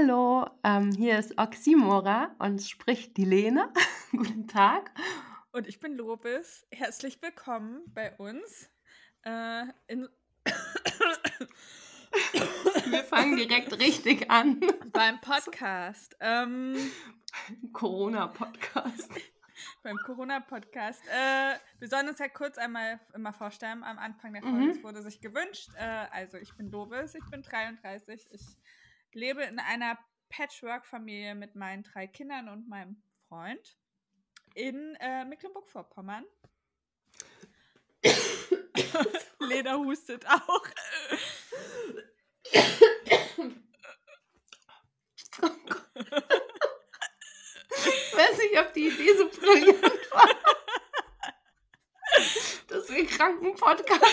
Hallo, ähm, hier ist Oxymora und spricht die Lene. Guten Tag. Und ich bin Lobis. Herzlich willkommen bei uns. Äh, Wir fangen direkt richtig an. beim Podcast. Ähm, Corona-Podcast. beim Corona-Podcast. Äh, wir sollen uns ja kurz einmal immer vorstellen am Anfang der Folge. Mhm. Wurde sich gewünscht. Äh, also ich bin Lobis, ich bin 33. Ich lebe in einer Patchwork-Familie mit meinen drei Kindern und meinem Freund in äh, Mecklenburg-Vorpommern. Lena hustet auch. Ich weiß nicht, ob die Idee so brillant war. Dass wir kranken Podcast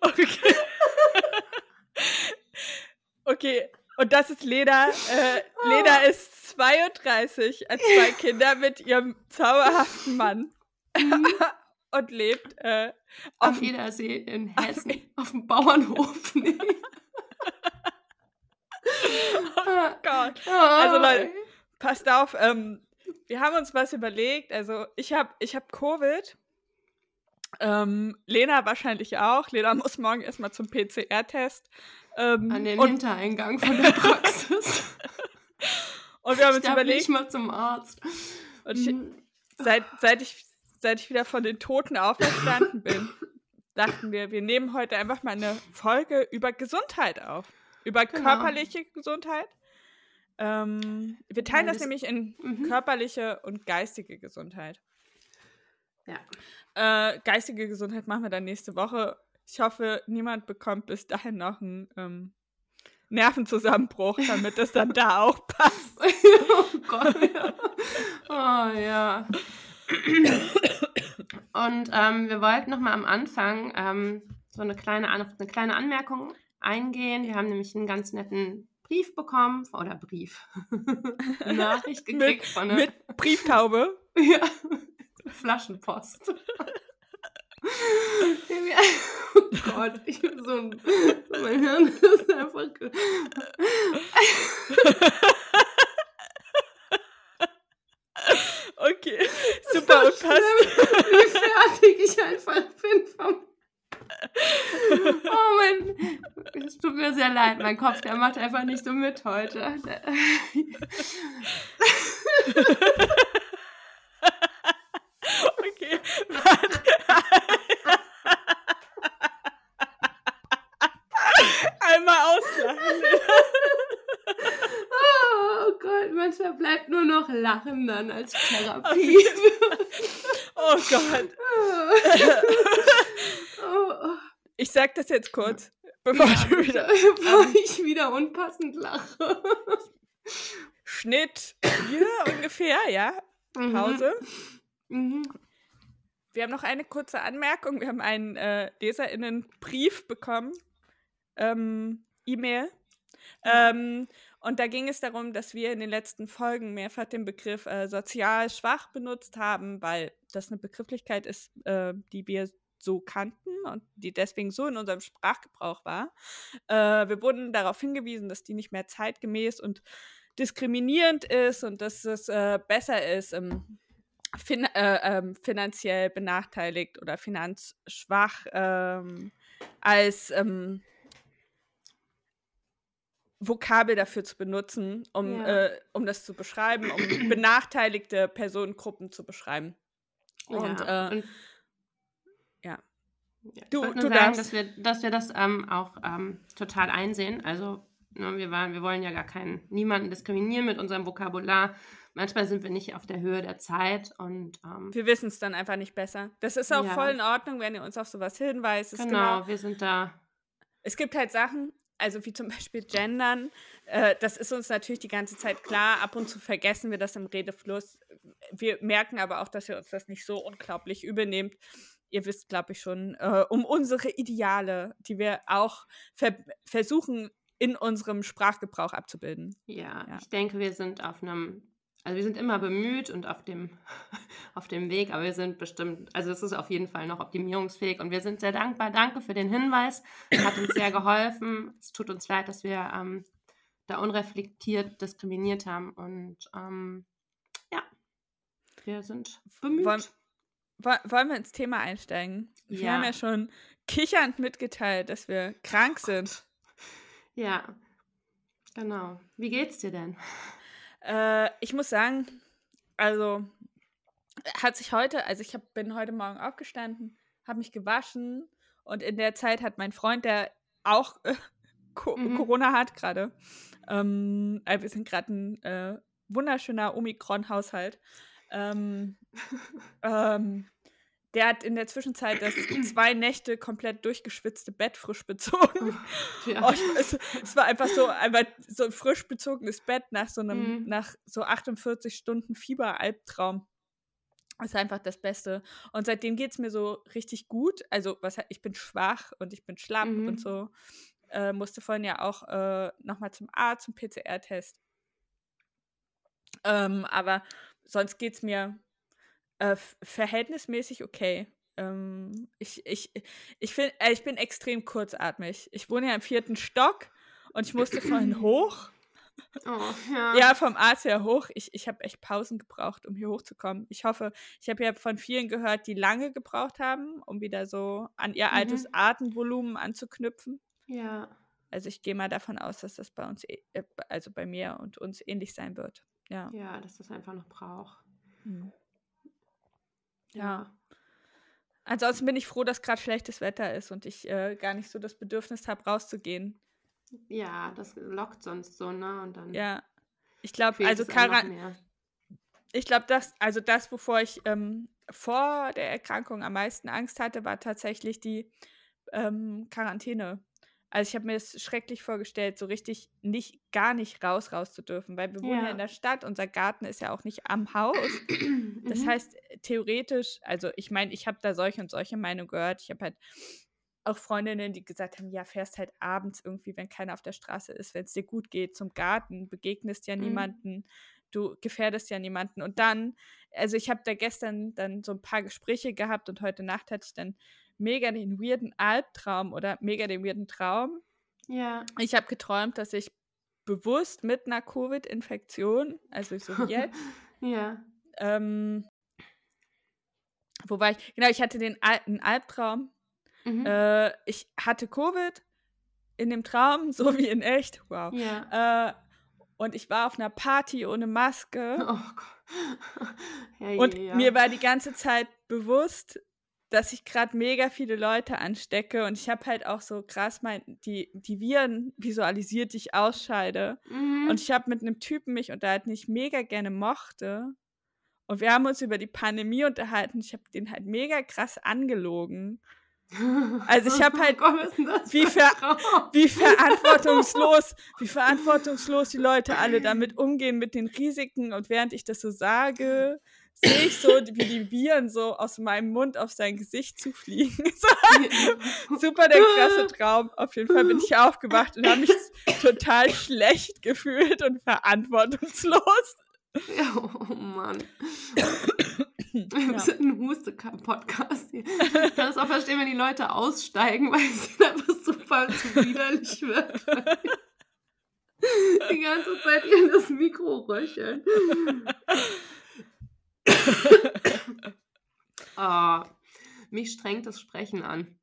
Okay. Okay, und das ist Lena. Äh, Lena ist 32, hat zwei Kinder mit ihrem zauberhaften Mann und lebt äh, auf auf Edersee in Hessen auf dem Bauernhof. Nee. Oh Gott. Also Leute, passt auf, ähm, wir haben uns was überlegt. Also ich habe ich hab Covid. Ähm, Lena wahrscheinlich auch. Lena muss morgen erstmal zum PCR-Test. Ähm, an den Hintereingang von der Praxis. und wir haben Ich uns darf überlegt, nicht mal zum Arzt. und ich, Mhm. seit, seit, ich, seit ich wieder von den Toten auferstanden bin, dachten wir, wir nehmen heute einfach mal eine Folge über Gesundheit auf. Über Genau. körperliche Gesundheit. Ähm, wir teilen Ja, das das- nämlich in Mhm. körperliche und geistige Gesundheit. Ja. Äh, geistige Gesundheit machen wir dann nächste Woche. Ich hoffe, niemand bekommt bis dahin noch einen ähm, Nervenzusammenbruch, damit das dann da auch passt. oh Gott. Ja. Oh ja. Und ähm, wir wollten noch mal am Anfang ähm, so eine kleine, An eine kleine Anmerkung eingehen. Wir haben nämlich einen ganz netten Brief bekommen, oder Brief, Nachricht gekriegt von einer Mit Brieftaube. ja, Flaschenpost. Oh Gott, ich bin so ein, mein Hirn ist einfach Okay, super und passt. wie fertig ich einfach bin vom. Oh mein. Es tut mir sehr leid, mein Kopf, der macht einfach nicht so mit heute. Der- Okay, warte. Einmal auslachen. Oh Gott, manchmal bleibt nur noch Dann als Therapie. Oh Gott. Ich sag das jetzt kurz, bevor du wieder. Bevor ich wieder unpassend lache. Schnitt. Hier ungefähr, ja. Pause. Mhm. Wir haben noch eine kurze Anmerkung. Wir haben einen äh, LeserInnen-Brief bekommen. Ähm, E-Mail. Ähm, und da ging es darum, dass wir in den letzten Folgen mehrfach den Begriff äh, sozial schwach benutzt haben, weil das eine Begrifflichkeit ist, äh, die wir so kannten und die deswegen so in unserem Sprachgebrauch war. Äh, wir wurden darauf hingewiesen, dass die nicht mehr zeitgemäß und diskriminierend ist und dass es äh, besser ist, ähm, fin äh, ähm, finanziell benachteiligt oder finanzschwach ähm, als ähm, Vokabel dafür zu benutzen, um, Ja. äh, um das zu beschreiben, um benachteiligte Personengruppen zu beschreiben. Und, ja. äh, und ja. Ja, Du- ich du sagen, darfst. dass wir, dass wir das ähm, auch ähm, total einsehen. Also ne, wir, waren, wir wollen ja gar keinen, niemanden diskriminieren mit unserem Vokabular. Manchmal sind wir nicht auf der Höhe der Zeit und ähm, Wir wissen es dann einfach nicht besser. Das ist auch Ja. voll in Ordnung, wenn ihr uns auf sowas hinweist. Ist genau, wir sind da. es gibt halt Sachen, also wie zum Beispiel Gendern, äh, das ist uns natürlich die ganze Zeit klar. Ab und zu vergessen wir das im Redefluss. Wir merken aber auch, dass ihr uns das nicht so unglaublich übel nehmt. Ihr wisst, glaube ich, schon äh, um unsere Ideale, die wir auch ver versuchen, in unserem Sprachgebrauch abzubilden. Ja, Ja. ich denke, wir sind auf einem, also wir sind immer bemüht und auf dem, auf dem Weg, aber wir sind bestimmt, also es ist auf jeden Fall noch optimierungsfähig und wir sind sehr dankbar. Danke für den Hinweis, hat uns sehr geholfen. Es tut uns leid, dass wir ähm, da unreflektiert diskriminiert haben und ähm, ja, wir sind bemüht. Wollen, wollen wir ins Thema einsteigen? Wir Ja. haben ja schon kichernd mitgeteilt, dass wir krank sind. Ja, genau. Wie geht's dir denn? Äh, ich muss sagen, also hat sich heute, also ich hab, bin heute Morgen aufgestanden, habe mich gewaschen und in der Zeit hat mein Freund, der auch äh, Co Mhm. Corona hat gerade, ähm, äh, wir sind gerade ein äh, wunderschöner Omikron-Haushalt, ähm, ähm, der hat in der Zwischenzeit das zwei Nächte komplett durchgeschwitzte Bett frisch bezogen. Ja. Oh, ich, es, es war einfach so, einfach so ein frisch bezogenes Bett nach so einem, Mhm. nach so 48 Stunden Fieberalbtraum. Ist einfach das Beste. Und seitdem geht es mir so richtig gut. Also, was ich bin schwach und ich bin schlapp Mhm. und so. Äh, musste vorhin ja auch äh, nochmal zum Arzt, zum PCR-Test. Ähm, aber sonst geht es mir äh, verhältnismäßig okay. Ähm, ich, ich, ich, find, äh, ich bin extrem kurzatmig. Ich wohne ja im vierten Stock und ich musste vorhin hoch. Oh, ja. Ja, vom Arzt her hoch. Ich, ich habe echt Pausen gebraucht, um hier hochzukommen. Ich hoffe, ich habe ja von vielen gehört, die lange gebraucht haben, um wieder so an ihr altes Mhm. Atemvolumen anzuknüpfen. Ja. Also ich gehe mal davon aus, dass das bei uns, äh, also bei mir und uns ähnlich sein wird. Ja. Ja, dass das einfach noch braucht. Hm. Ja. Ansonsten bin ich froh, dass gerade schlechtes Wetter ist und ich äh, gar nicht so das Bedürfnis habe, rauszugehen. Ja, das lockt sonst so, ne? Und dann Ja. Ich glaube, also es einem noch Quaran mehr. ich glaube, das, also das, wovor ich ähm, vor der Erkrankung am meisten Angst hatte, war tatsächlich die ähm, Quarantäne. Also ich habe mir das schrecklich vorgestellt, so richtig nicht, gar nicht raus, raus zu dürfen, weil wir wohnen ja Ja. in der Stadt, unser Garten ist ja auch nicht am Haus. Das Mhm. heißt, theoretisch, also ich meine, ich habe da solche und solche Meinungen gehört. Ich habe halt auch Freundinnen, die gesagt haben, ja, fährst halt abends irgendwie, wenn keiner auf der Straße ist, wenn es dir gut geht, zum Garten, begegnest ja Mhm. niemanden, du gefährdest ja niemanden. Und dann, also ich habe da gestern dann so ein paar Gespräche gehabt und heute Nacht hatte ich dann mega den weirden Albtraum oder mega den weirden Traum. Ja. Ich habe geträumt, dass ich bewusst mit einer Covid-Infektion, also so wie jetzt, ja. ähm, wo war ich? Genau, ich hatte den Al einen Albtraum. Mhm. Äh, ich hatte Covid in dem Traum, so wie in echt. Wow. ja. Äh, und ich war auf einer Party ohne Maske. Oh Gott. Ja, Und ja. mir war die ganze Zeit bewusst, dass ich gerade mega viele Leute anstecke. Und ich habe halt auch so krass mein, die, die Viren visualisiert, die ich ausscheide. Mhm. Und ich habe mit einem Typen mich unterhalten, den ich mega gerne mochte. Und wir haben uns über die Pandemie unterhalten. Ich habe den halt mega krass angelogen. also ich hab halt- Oh wie ver- Traum? Wie verantwortungslos, wie verantwortungslos die Leute alle damit umgehen mit den Risiken. Und während ich das so sage, sehe ich so, wie die Viren so aus meinem Mund auf sein Gesicht zufliegen. Super der krasse Traum. Auf jeden Fall bin ich aufgewacht und habe mich total schlecht gefühlt und verantwortungslos. Oh Mann. Wir sind ein Huste-Podcast hier. Ich kann es auch verstehen, wenn die Leute aussteigen, weil es ihnen einfach super zu widerlich wird. Die ganze Zeit in das Mikro röcheln. Ah, mich strengt das Sprechen an.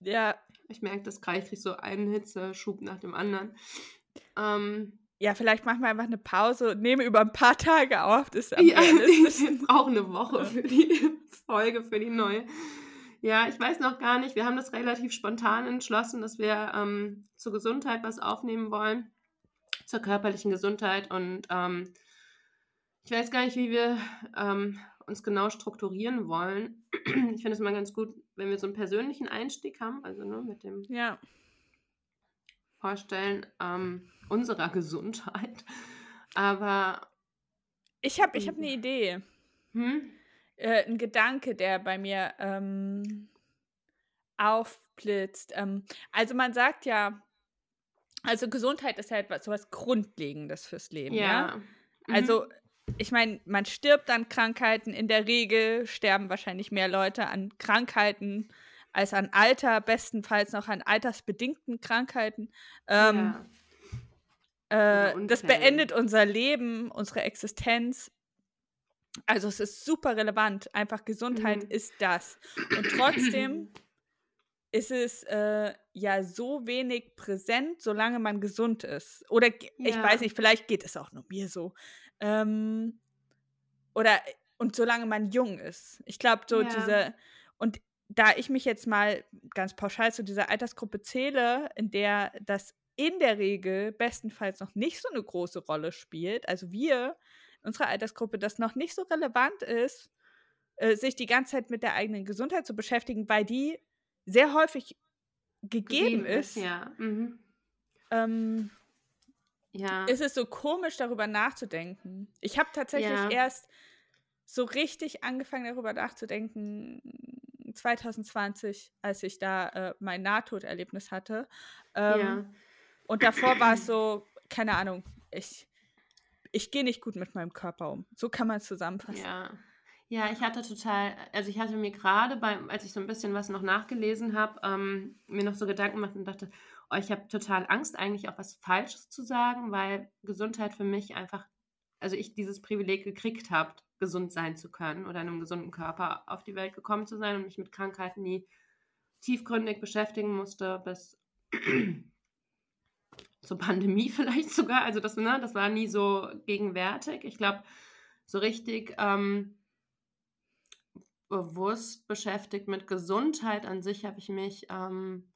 Ja, Ich merke das gerade, ich kriege so einen Hitzeschub nach dem anderen. Ähm, ja, vielleicht machen wir einfach eine Pause und nehmen über ein paar Tage auf. Das ist ja, wir brauchen eine Woche für die Folge, für die neue. Ja, ich weiß noch gar nicht. Wir haben das relativ spontan entschlossen, dass wir ähm, zur Gesundheit was aufnehmen wollen. Zur körperlichen Gesundheit. Und ähm, ich weiß gar nicht, wie wir ähm, uns genau strukturieren wollen. Ich finde es mal ganz gut, wenn wir so einen persönlichen Einstieg haben, also nur mit dem Ja. Vorstellen ähm, unserer Gesundheit. Aber, Ich habe ich hab eine Idee. hm? Äh, ein Gedanke, der bei mir ähm, aufblitzt. Ähm, also man sagt ja, also Gesundheit ist ja etwas sowas Grundlegendes fürs Leben, ja. ja. Mhm. Ich meine, man stirbt an Krankheiten. In der Regel sterben wahrscheinlich mehr Leute an Krankheiten als an Alter, bestenfalls noch an altersbedingten Krankheiten. Ähm, ja. äh, das beendet unser Leben, unsere Existenz. Also es ist super relevant. Einfach Gesundheit mhm. ist das. Und trotzdem ist es äh, ja so wenig präsent, solange man gesund ist. Oder ja. ich weiß nicht, vielleicht geht es auch nur mir so. Ähm, oder und solange man jung ist. Ich glaube, so ja. diese, und da ich mich jetzt mal ganz pauschal zu dieser Altersgruppe zähle, in der das in der Regel bestenfalls noch nicht so eine große Rolle spielt, also wir, unsere Altersgruppe, das noch nicht so relevant ist, äh, sich die ganze Zeit mit der eigenen Gesundheit zu beschäftigen, weil die sehr häufig gegeben, gegeben ist. ist ja. Mhm. Ähm, ja. Ist es so komisch, darüber nachzudenken. Ich habe tatsächlich ja. erst so richtig angefangen, darüber nachzudenken, 2020, als ich da äh, mein Nahtoderlebnis hatte. Ähm, ja. Und davor war es so, keine Ahnung, ich, ich gehe nicht gut mit meinem Körper um. So kann man es zusammenfassen. Ja. Ja, ich hatte total, also ich hatte mir gerade als ich so ein bisschen was noch nachgelesen habe, ähm, mir noch so Gedanken gemacht und dachte, ich habe total Angst, eigentlich auch was Falsches zu sagen, weil Gesundheit für mich einfach, also ich dieses Privileg gekriegt habe, gesund sein zu können oder in einem gesunden Körper auf die Welt gekommen zu sein und mich mit Krankheiten nie tiefgründig beschäftigen musste, bis zur Pandemie vielleicht sogar. Also das, ne, das war nie so gegenwärtig. Ich glaube, so richtig ähm, bewusst beschäftigt mit Gesundheit an sich habe ich mich ähm,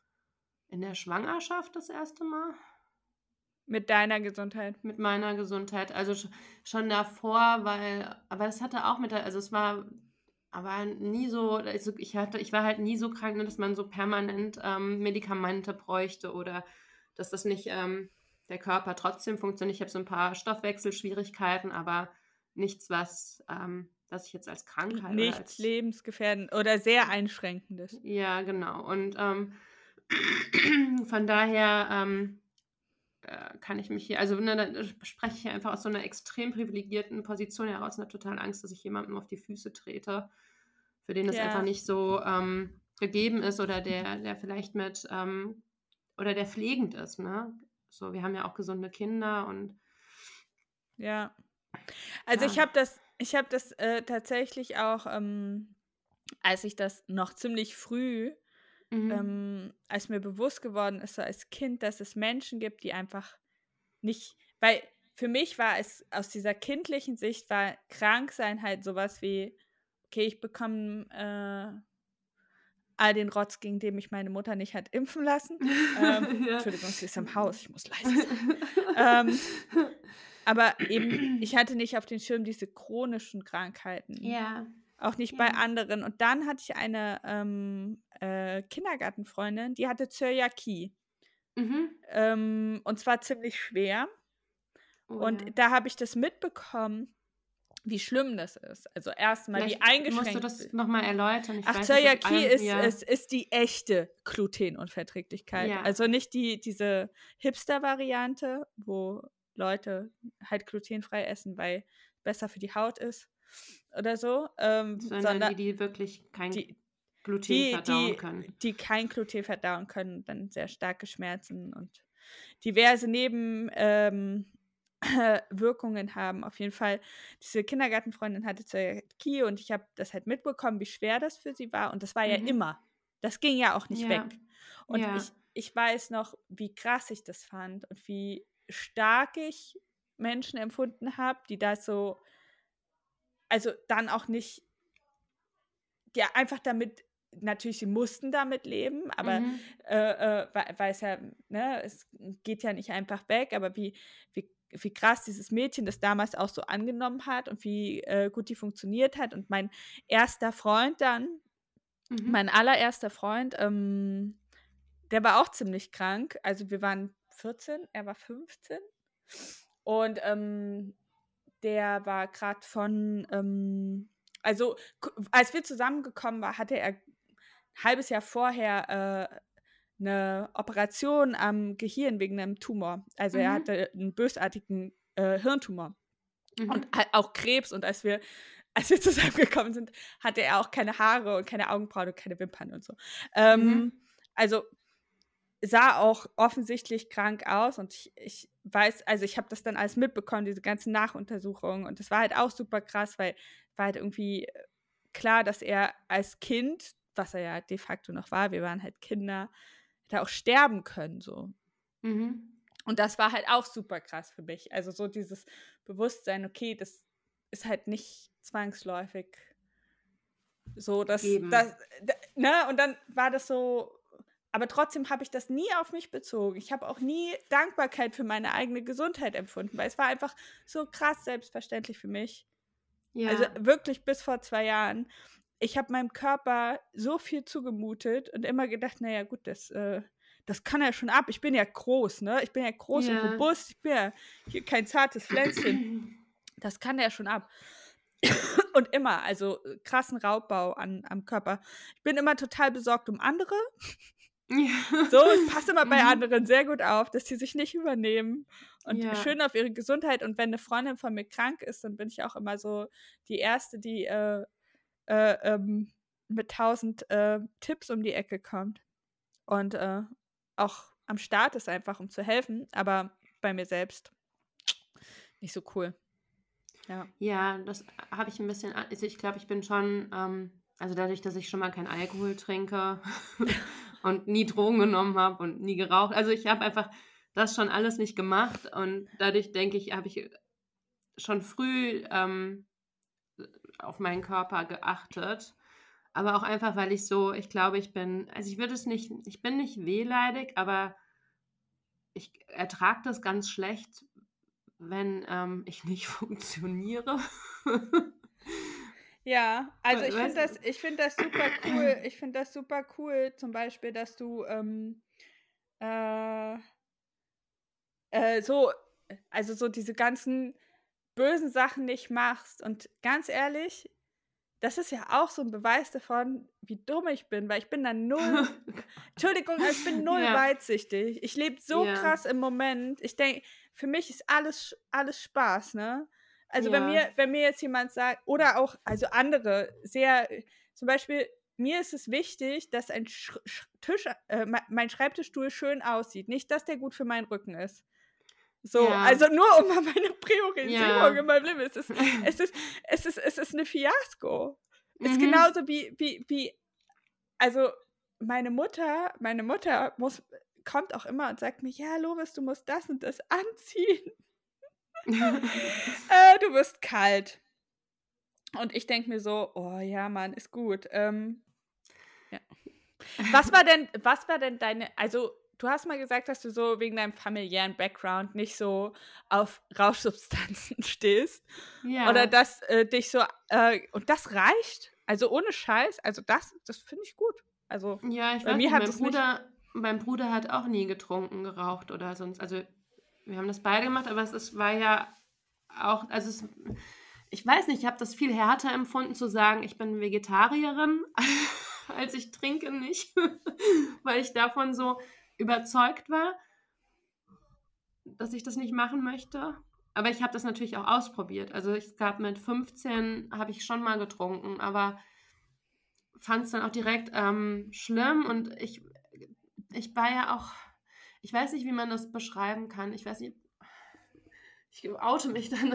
in der Schwangerschaft das erste Mal. Mit deiner Gesundheit? Mit meiner Gesundheit. Also schon davor, weil, aber es hatte auch mit der, also es war, aber nie so, also ich hatte, ich war halt nie so krank, ne, dass man so permanent ähm, Medikamente bräuchte oder dass das nicht ähm, der Körper trotzdem funktioniert. Ich habe so ein paar Stoffwechselschwierigkeiten, aber nichts, was, ähm, was ich jetzt als Krankheit. Nichts als, lebensgefährdend oder sehr einschränkendes. Ja, genau. Und ähm, von daher ähm, äh, kann ich mich hier, also ne, da spreche ich einfach aus so einer extrem privilegierten Position heraus und habe total Angst, dass ich jemandem auf die Füße trete, für den das ja. einfach nicht so ähm, gegeben ist oder der, der vielleicht mit ähm, oder der pflegend ist, ne? So, wir haben ja auch gesunde Kinder und ja. Also ja. ich habe das, ich habe das äh, tatsächlich auch, ähm, als ich das noch ziemlich früh Mhm. Ähm, als mir bewusst geworden ist, so als Kind, dass es Menschen gibt, die einfach nicht, weil für mich war es aus dieser kindlichen Sicht, war Kranksein halt sowas wie, okay, ich bekomme äh, all den Rotz, gegen den mich meine Mutter nicht hat impfen lassen. Ähm, ja. Entschuldigung, sie ist im Haus, ich muss leise sein. ähm, aber eben, ich hatte nicht auf den Schirm diese chronischen Krankheiten. Ja. Auch nicht ja. bei anderen. Und dann hatte ich eine ähm, äh, Kindergartenfreundin, die hatte Zöliakie. Mhm. Ähm, und zwar ziemlich schwer. Oh, und ja. da habe ich das mitbekommen, wie schlimm das ist. Also erstmal wie eingeschränkt. Musst du das nochmal erläutern? Ich Ach, Zöliakie ist, ja. ist, ist die echte Glutenunverträglichkeit. Ja. Also nicht die, diese Hipster-Variante, wo Leute halt glutenfrei essen, weil besser für die Haut ist oder so. Ähm, sondern, sondern, die, die wirklich kein die, Gluten die, verdauen die, können. Die kein Gluten verdauen können, dann sehr starke Schmerzen und diverse Nebenwirkungen ähm, haben. Auf jeden Fall, diese Kindergartenfreundin hatte Zöliakie und ich habe das halt mitbekommen, wie schwer das für sie war. Und das war mhm. ja immer. Das ging ja auch nicht ja. weg. Und ja. ich, ich weiß noch, wie krass ich das fand und wie stark ich Menschen empfunden habe, die da so also dann auch nicht, ja, einfach damit, natürlich, sie mussten damit leben, aber mhm. äh, äh, weil es ja, ne, es geht ja nicht einfach weg, aber wie, wie, wie krass dieses Mädchen das damals auch so angenommen hat und wie äh, gut die funktioniert hat. Und mein erster Freund dann, mhm. mein allererster Freund, ähm, der war auch ziemlich krank. Also wir waren 14, er war 15. Und ähm, der war gerade von, ähm, also als wir zusammengekommen waren, hatte er ein halbes Jahr vorher äh, eine Operation am Gehirn wegen einem Tumor. Also mhm. er hatte einen bösartigen äh, Hirntumor. Mhm. Und auch Krebs. Und als wir, als wir zusammengekommen sind, hatte er auch keine Haare und keine Augenbrauen und keine Wimpern und so. Ähm, mhm. Also sah auch offensichtlich krank aus und ich, ich weiß, also ich habe das dann alles mitbekommen, diese ganzen Nachuntersuchungen und das war halt auch super krass, weil war halt irgendwie äh, klar, dass er als Kind, was er ja de facto noch war, wir waren halt Kinder, hätte auch sterben können so. Mhm. Und das war halt auch super krass für mich. Also so dieses Bewusstsein, okay, das ist halt nicht zwangsläufig so, dass das, ne, und dann war das so, aber trotzdem habe ich das nie auf mich bezogen. Ich habe auch nie Dankbarkeit für meine eigene Gesundheit empfunden, weil es war einfach so krass selbstverständlich für mich. Ja. Also wirklich bis vor zwei Jahren. Ich habe meinem Körper so viel zugemutet und immer gedacht, naja, gut, das, äh, das kann er schon ab. Ich bin ja groß, ne? Ich bin ja groß ja. und robust. Ich bin ja hier kein zartes Pflänzchen. Das kann er schon ab. und immer, also äh, krassen Raubbau an, am Körper. Ich bin immer total besorgt um andere. Ja. So, passe immer bei mhm. anderen sehr gut auf, dass sie sich nicht übernehmen und ja. schön auf ihre Gesundheit. Und wenn eine Freundin von mir krank ist, dann bin ich auch immer so die Erste, die äh, äh, ähm, mit tausend äh, Tipps um die Ecke kommt. Und äh, auch am Start ist einfach, um zu helfen, aber bei mir selbst nicht so cool. Ja, ja das habe ich ein bisschen, also ich glaube, ich bin schon, ähm, also dadurch, dass ich schon mal kein Alkohol trinke und nie Drogen genommen habe und nie geraucht. Also ich habe einfach das schon alles nicht gemacht und dadurch denke ich, habe ich schon früh ähm, auf meinen Körper geachtet. Aber auch einfach, weil ich so, ich glaube, ich bin, also ich würde es nicht, ich bin nicht wehleidig, aber ich ertrage das ganz schlecht, wenn ähm, ich nicht funktioniere. Ja, also ich finde das, ich finde das super cool. Ich finde das super cool, zum Beispiel, dass du ähm, äh, äh, so, also so diese ganzen bösen Sachen nicht machst. Und ganz ehrlich, das ist ja auch so ein Beweis davon, wie dumm ich bin, weil ich bin dann null, Entschuldigung, ich bin null ja. weitsichtig. Ich lebe so ja. krass im Moment. Ich denke, für mich ist alles, alles Spaß, ne? Also ja. wenn mir, wenn mir jetzt jemand sagt, oder auch, also andere, sehr, zum Beispiel, mir ist es wichtig, dass ein Sch Tisch, äh, mein Schreibtischstuhl schön aussieht. Nicht, dass der gut für meinen Rücken ist. So, ja. also nur um mal meine Priorisierung ja. in meinem Leben. Es ist, es ist, es ist, es ist eine Fiasko. Es ist mhm. genauso wie, wie, wie, also meine Mutter, meine Mutter muss, kommt auch immer und sagt mir, ja, Lovis, du musst das und das anziehen. äh, du wirst kalt. Und ich denke mir so, oh ja, Mann, ist gut. Ähm, ja. Was war denn, was war denn deine, also du hast mal gesagt, dass du so wegen deinem familiären Background nicht so auf Rauschsubstanzen stehst. Ja. Oder dass äh, dich so, äh, und das reicht? Also ohne Scheiß, also das, das finde ich gut. Also ja, ich bei weiß mir nicht, mein Bruder, mein Bruder hat auch nie getrunken, geraucht oder sonst, also wir haben das beide gemacht, aber es ist, war ja auch, also es, ich weiß nicht, ich habe das viel härter empfunden zu sagen, ich bin Vegetarierin, als ich trinke nicht, weil ich davon so überzeugt war, dass ich das nicht machen möchte. Aber ich habe das natürlich auch ausprobiert. Also ich gab mit 15 habe ich schon mal getrunken, aber fand es dann auch direkt ähm, schlimm und ich, ich war ja auch ich weiß nicht, wie man das beschreiben kann. Ich weiß nicht, ich oute mich dann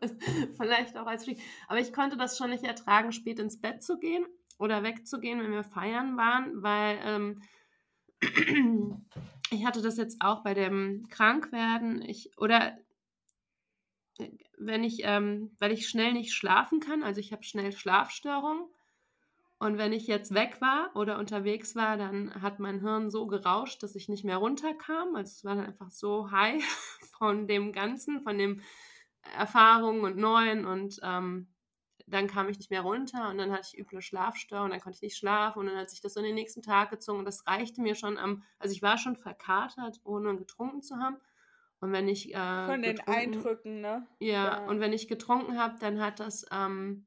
vielleicht auch als Freak. Aber ich konnte das schon nicht ertragen, spät ins Bett zu gehen oder wegzugehen, wenn wir feiern waren, weil ähm, ich hatte das jetzt auch bei dem Krankwerden. Ich, oder wenn ich, ähm, weil ich schnell nicht schlafen kann, also ich habe schnell Schlafstörungen und wenn ich jetzt weg war oder unterwegs war, dann hat mein Hirn so gerauscht, dass ich nicht mehr runterkam. Also es war dann einfach so high von dem Ganzen, von den Erfahrungen und Neuen und ähm, dann kam ich nicht mehr runter und dann hatte ich üble Schlafstörungen, dann konnte ich nicht schlafen und dann hat sich das so in den nächsten Tag gezogen und das reichte mir schon am, also ich war schon verkatert, ohne getrunken zu haben. Und wenn ich äh, von den Eindrücken, ne? Ja, ja, und wenn ich getrunken habe, dann hat das ähm,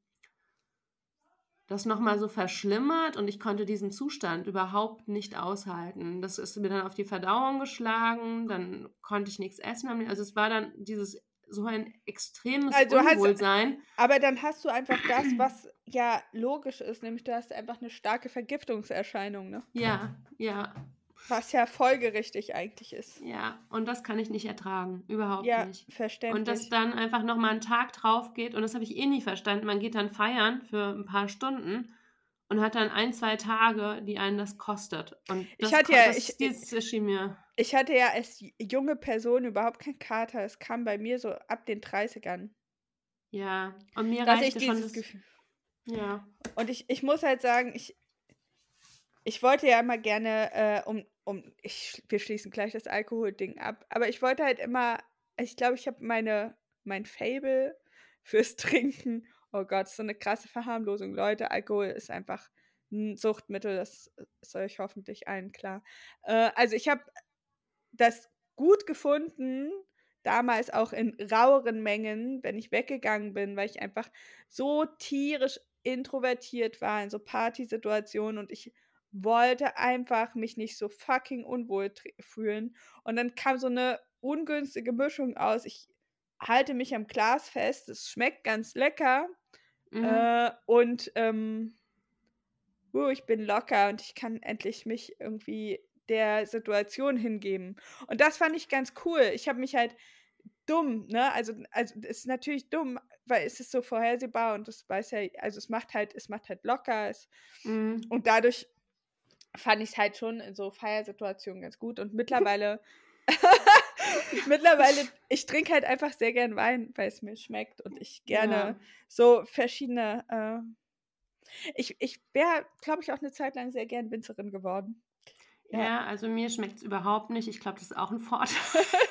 das nochmal so verschlimmert und ich konnte diesen Zustand überhaupt nicht aushalten. Das ist mir dann auf die Verdauung geschlagen, dann konnte ich nichts essen. Also es war dann dieses so ein extremes also Unwohlsein. Hast, aber dann hast du einfach das, was ja logisch ist, nämlich du hast einfach eine starke Vergiftungserscheinung, ne? Ja, ja. Was ja folgerichtig eigentlich ist. Ja, und das kann ich nicht ertragen. Überhaupt ja, nicht. verständlich. Und dass dann einfach nochmal ein Tag drauf geht, und das habe ich eh nie verstanden. Man geht dann feiern für ein paar Stunden und hat dann ein, zwei Tage, die einen das kostet. Und das, ich hatte ja, das, ich, dieses mir. Ich hatte ja als junge Person überhaupt keinen Kater. Es kam bei mir so ab den 30ern. Ja, und mir dass reichte ich schon das, Gefühl. Ja. Und ich, ich muss halt sagen, ich, ich wollte ja immer gerne, äh, um, um, ich, wir schließen gleich das Alkoholding ab, aber ich wollte halt immer, ich glaube, ich habe meine, mein Fable fürs Trinken Oh Gott, so eine krasse Verharmlosung. Leute, Alkohol ist einfach ein Suchtmittel, das ist euch hoffentlich allen klar. Äh, also ich habe das gut gefunden, damals auch in raueren Mengen, wenn ich weggegangen bin, weil ich einfach so tierisch introvertiert war in so Partysituationen und ich wollte einfach mich nicht so fucking unwohl fühlen. Und dann kam so eine ungünstige Mischung aus. Ich halte mich am Glas fest, es schmeckt ganz lecker. Mhm. Äh, und ähm, uh, ich bin locker und ich kann endlich mich irgendwie der Situation hingeben. Und das fand ich ganz cool. Ich habe mich halt dumm, ne? Also, also es ist natürlich dumm, weil es ist so vorhersehbar und das weiß ja, also es macht halt, es macht halt locker. Es, mhm. Und dadurch fand ich es halt schon in so Feiersituationen ganz gut. Und mittlerweile Mittlerweile, ich trinke halt einfach sehr gern Wein, weil es mir schmeckt und ich gerne ja. so verschiedene. Äh, ich ich wäre, glaube ich, auch eine Zeit lang sehr gern Winzerin geworden. Ja, ja also mir schmeckt es überhaupt nicht. Ich glaube, das ist auch ein Vorteil.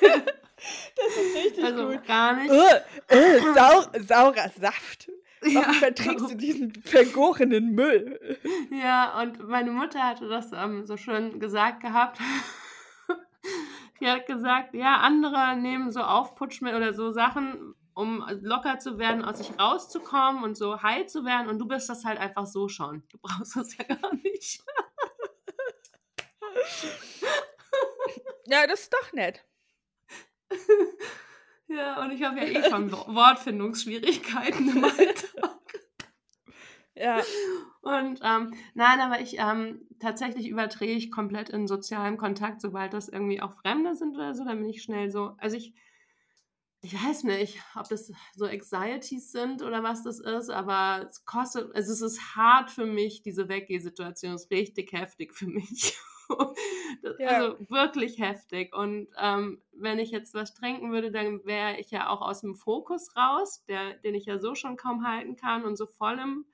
das ist richtig also gut. gar nicht. Uh, uh, sau, saurer Saft. Warum ja, verträgst du diesen vergorenen Müll? Ja, und meine Mutter hatte das ähm, so schön gesagt gehabt. Die hat gesagt, ja, andere nehmen so Aufputschmittel oder so Sachen, um locker zu werden, aus sich rauszukommen und so high zu werden. Und du bist das halt einfach so schon. Du brauchst das ja gar nicht. ja, das ist doch nett. Ja, und ich habe ja eh schon Wortfindungsschwierigkeiten im Alltag. Ja. Und ähm, nein, aber ich ähm, tatsächlich überdrehe ich komplett in sozialem Kontakt, sobald das irgendwie auch Fremde sind oder so, dann bin ich schnell so. Also ich, ich weiß nicht, ob das so Anxieties sind oder was das ist, aber es kostet, also es ist hart für mich, diese Weggehsituation ist richtig heftig für mich. das, ja. Also wirklich heftig. Und ähm, wenn ich jetzt was trinken würde, dann wäre ich ja auch aus dem Fokus raus, der, den ich ja so schon kaum halten kann und so voll im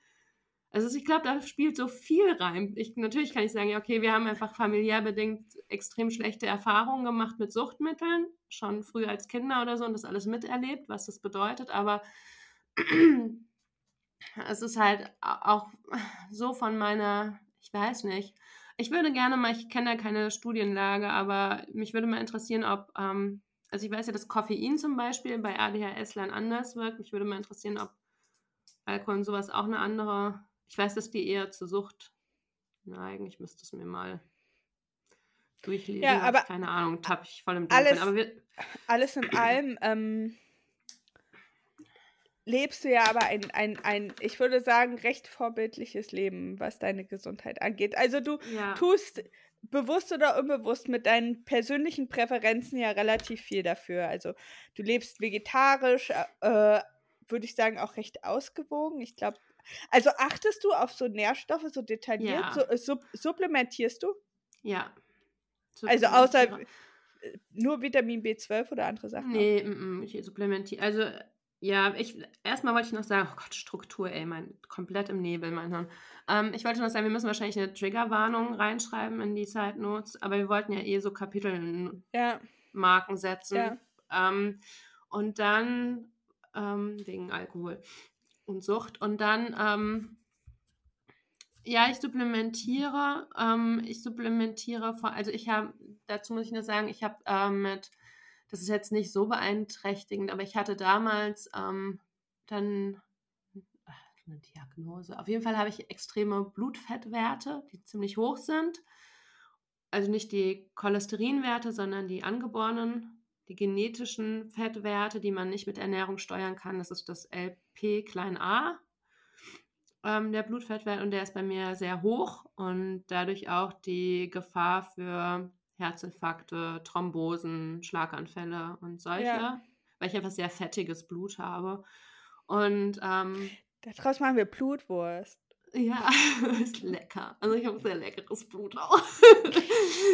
also ich glaube, da spielt so viel rein. Ich, natürlich kann ich sagen, ja, okay, wir haben einfach familiär bedingt extrem schlechte Erfahrungen gemacht mit Suchtmitteln, schon früh als Kinder oder so und das alles miterlebt, was das bedeutet. Aber es ist halt auch so von meiner, ich weiß nicht. Ich würde gerne mal, ich kenne da keine Studienlage, aber mich würde mal interessieren, ob, ähm, also ich weiß ja, dass Koffein zum Beispiel bei ADHS-Lern anders wirkt. Mich würde mal interessieren, ob Alkohol und sowas auch eine andere ich weiß, dass die eher zur Sucht neigen. Ich müsste es mir mal durchlesen. Ja, aber keine Ahnung, tapp ich voll im Dunkeln. Alles, aber wir, alles in allem ähm, lebst du ja aber ein, ein, ein, ich würde sagen, recht vorbildliches Leben, was deine Gesundheit angeht. Also du ja. tust bewusst oder unbewusst mit deinen persönlichen Präferenzen ja relativ viel dafür. Also du lebst vegetarisch, äh, würde ich sagen, auch recht ausgewogen. Ich glaube, also achtest du auf so Nährstoffe so detailliert? Ja. So, äh, sub supplementierst du? Ja. Also außer äh, nur Vitamin B12 oder andere Sachen? Nee, m -m, ich supplementiere. Also ja, ich erstmal wollte ich noch sagen, oh Gott, Struktur, ey, mein komplett im Nebel, mein Hirn. Ähm, ich wollte noch sagen, wir müssen wahrscheinlich eine Triggerwarnung reinschreiben in die Side Notes, aber wir wollten ja eh so Kapitelmarken ja. setzen. Ja. Ähm, und dann ähm, wegen Alkohol und Sucht. Und dann, ähm, ja, ich supplementiere. Ähm, ich supplementiere, vor, also ich habe, dazu muss ich nur sagen, ich habe ähm, mit, das ist jetzt nicht so beeinträchtigend, aber ich hatte damals ähm, dann eine Diagnose. Auf jeden Fall habe ich extreme Blutfettwerte, die ziemlich hoch sind. Also nicht die Cholesterinwerte, sondern die angeborenen die genetischen Fettwerte, die man nicht mit Ernährung steuern kann. Das ist das LP klein a, ähm, der Blutfettwert, und der ist bei mir sehr hoch und dadurch auch die Gefahr für Herzinfarkte, Thrombosen, Schlaganfälle und solche, ja. weil ich einfach sehr fettiges Blut habe. Und ähm, daraus machen wir Blutwurst. Ja, ist lecker. Also ich habe sehr leckeres Blut auch.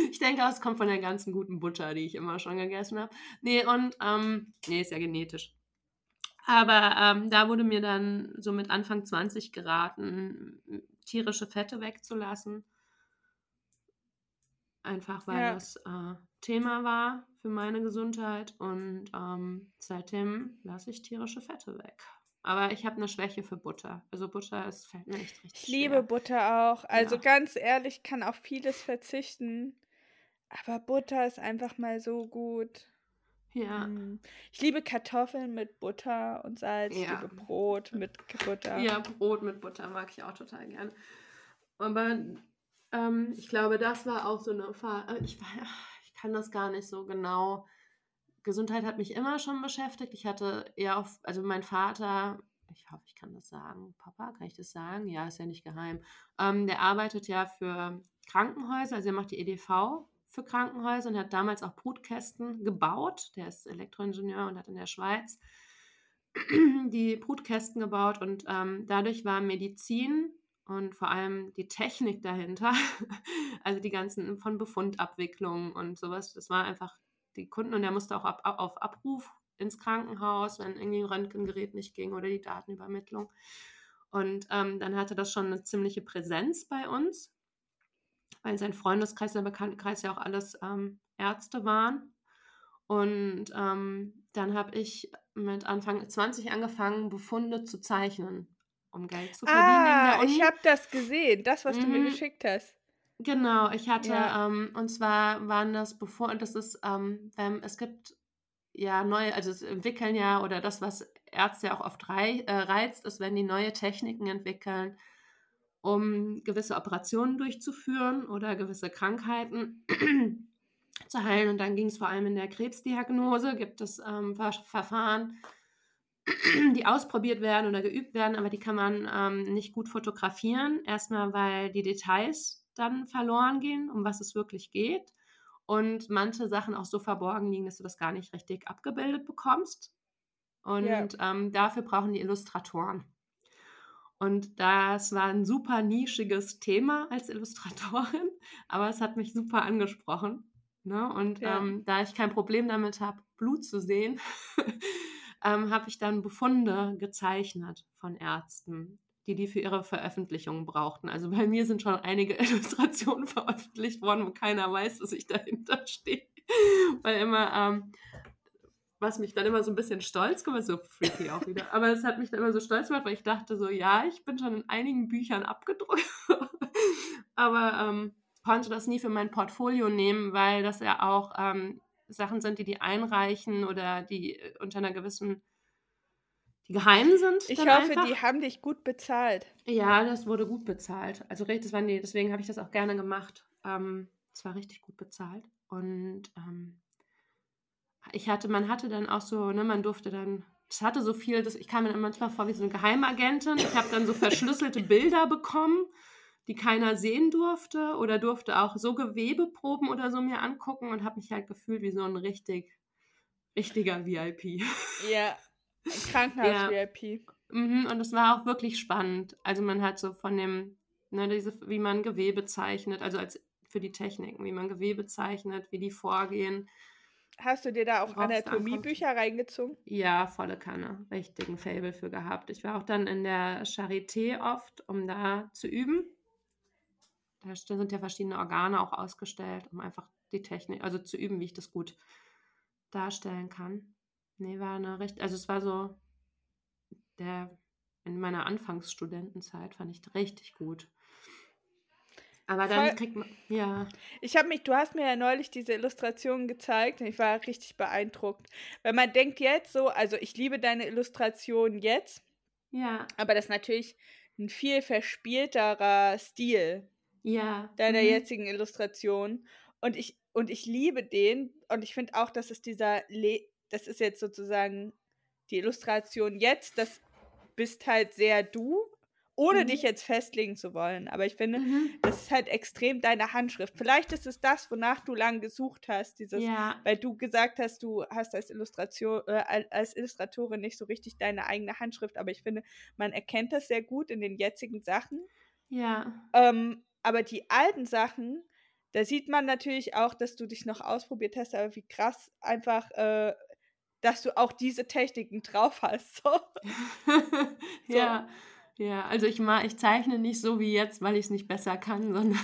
ich denke, es kommt von der ganzen guten Butter, die ich immer schon gegessen habe. Nee, und ähm, nee, ist ja genetisch. Aber ähm, da wurde mir dann so mit Anfang 20 geraten, tierische Fette wegzulassen. Einfach weil ja. das äh, Thema war für meine Gesundheit. Und ähm, seitdem lasse ich tierische Fette weg. Aber ich habe eine Schwäche für Butter. Also Butter, es fällt mir echt richtig Ich liebe schwer. Butter auch. Also ja. ganz ehrlich, kann auf vieles verzichten. Aber Butter ist einfach mal so gut. Ja. Mm. Ich liebe Kartoffeln mit Butter und Salz. Ja. Ich liebe Brot mit Butter. Ja, Brot mit Butter mag ich auch total gerne. Aber ähm, ich glaube, das war auch so eine Phase. Ich, ich kann das gar nicht so genau Gesundheit hat mich immer schon beschäftigt. Ich hatte eher auf, also mein Vater, ich hoffe, ich kann das sagen. Papa, kann ich das sagen? Ja, ist ja nicht geheim. Ähm, der arbeitet ja für Krankenhäuser, also er macht die EDV für Krankenhäuser und hat damals auch Brutkästen gebaut. Der ist Elektroingenieur und hat in der Schweiz die Brutkästen gebaut und ähm, dadurch war Medizin und vor allem die Technik dahinter, also die ganzen von Befundabwicklungen und sowas, das war einfach die Kunden und er musste auch ab, auf Abruf ins Krankenhaus, wenn irgendwie ein Röntgengerät nicht ging oder die Datenübermittlung. Und ähm, dann hatte das schon eine ziemliche Präsenz bei uns, weil sein Freundeskreis, der Bekanntenkreis ja auch alles ähm, Ärzte waren. Und ähm, dann habe ich mit Anfang 20 angefangen, Befunde zu zeichnen, um Geld zu verdienen. Ah, ich habe das gesehen, das, was mhm. du mir mhm. geschickt hast. Genau, ich hatte, Ja. ähm, und zwar waren das bevor, das ist, ähm, ähm, es gibt ja neue, also es entwickeln ja, oder das, was Ärzte auch oft rei äh, reizt, ist, wenn die neue Techniken entwickeln, um gewisse Operationen durchzuführen oder gewisse Krankheiten zu heilen. Und dann ging es vor allem in der Krebsdiagnose, gibt es ähm, Ver Verfahren, die ausprobiert werden oder geübt werden, aber die kann man ähm, nicht gut fotografieren. Erstmal, weil die Details dann verloren gehen, um was es wirklich geht. Und manche Sachen auch so verborgen liegen, dass du das gar nicht richtig abgebildet bekommst. Und yeah. ähm, dafür brauchen die Illustratoren. Und das war ein super nischiges Thema als Illustratorin, aber es hat mich super angesprochen. Ne? Und ja. ähm, da ich kein Problem damit habe, Blut zu sehen, ähm, habe ich dann Befunde gezeichnet von Ärzten die die für ihre Veröffentlichungen brauchten. Also bei mir sind schon einige Illustrationen veröffentlicht worden, wo keiner weiß, dass ich dahinter stehe. Weil immer, ähm, was mich dann immer so ein bisschen stolz gemacht, so freaky auch wieder, aber es hat mich dann immer so stolz gemacht, weil ich dachte so, ja, ich bin schon in einigen Büchern abgedruckt, aber ähm, konnte das nie für mein Portfolio nehmen, weil das ja auch ähm, Sachen sind, die die einreichen oder die äh, unter einer gewissen die geheim sind. Ich hoffe, einfach. die haben dich gut bezahlt. Ja, das wurde gut bezahlt. Also das waren die, deswegen habe ich das auch gerne gemacht. Ähm, es war richtig gut bezahlt. Und ähm, ich hatte, man hatte dann auch so, ne, man durfte dann, es hatte so viel, das, ich kam mir manchmal vor wie so eine Geheimagentin. Ich habe dann so verschlüsselte Bilder bekommen, die keiner sehen durfte oder durfte auch so Gewebeproben oder so mir angucken und habe mich halt gefühlt wie so ein richtig, richtiger VIP. Ja, Krankenhaus-VIP. Ja. Mhm, und es war auch wirklich spannend. Also man hat so von dem, ne, diese, wie man Gewebe zeichnet, also als für die Techniken, wie man Gewebe zeichnet, wie die vorgehen. Hast du dir da auch Anatomiebücher reingezogen? Ja, volle Kanne. Richtigen Fable für gehabt. Ich war auch dann in der Charité oft, um da zu üben. Da sind ja verschiedene Organe auch ausgestellt, um einfach die Technik, also zu üben, wie ich das gut darstellen kann. Nee, war eine recht, also es war so der in meiner Anfangsstudentenzeit fand ich richtig gut. Aber dann Voll. kriegt man, ja. Ich habe mich, du hast mir ja neulich diese Illustrationen gezeigt und ich war richtig beeindruckt. Weil man denkt jetzt so, also ich liebe deine Illustrationen jetzt. Ja. Aber das ist natürlich ein viel verspielterer Stil. Ja. Deiner mhm. jetzigen Illustration. Und ich, und ich liebe den und ich finde auch, dass es dieser, Le das ist jetzt sozusagen die Illustration jetzt, das bist halt sehr du, ohne mhm. dich jetzt festlegen zu wollen. Aber ich finde, mhm. das ist halt extrem deine Handschrift. Vielleicht ist es das, wonach du lange gesucht hast, dieses, ja. weil du gesagt hast, du hast als Illustration, äh, als Illustratorin nicht so richtig deine eigene Handschrift, aber ich finde, man erkennt das sehr gut in den jetzigen Sachen. Ja. Ähm, aber die alten Sachen, da sieht man natürlich auch, dass du dich noch ausprobiert hast, aber wie krass einfach, äh, dass du auch diese Techniken drauf hast. So. so. Ja. Ja, also ich, ma ich zeichne nicht so wie jetzt, weil ich es nicht besser kann, sondern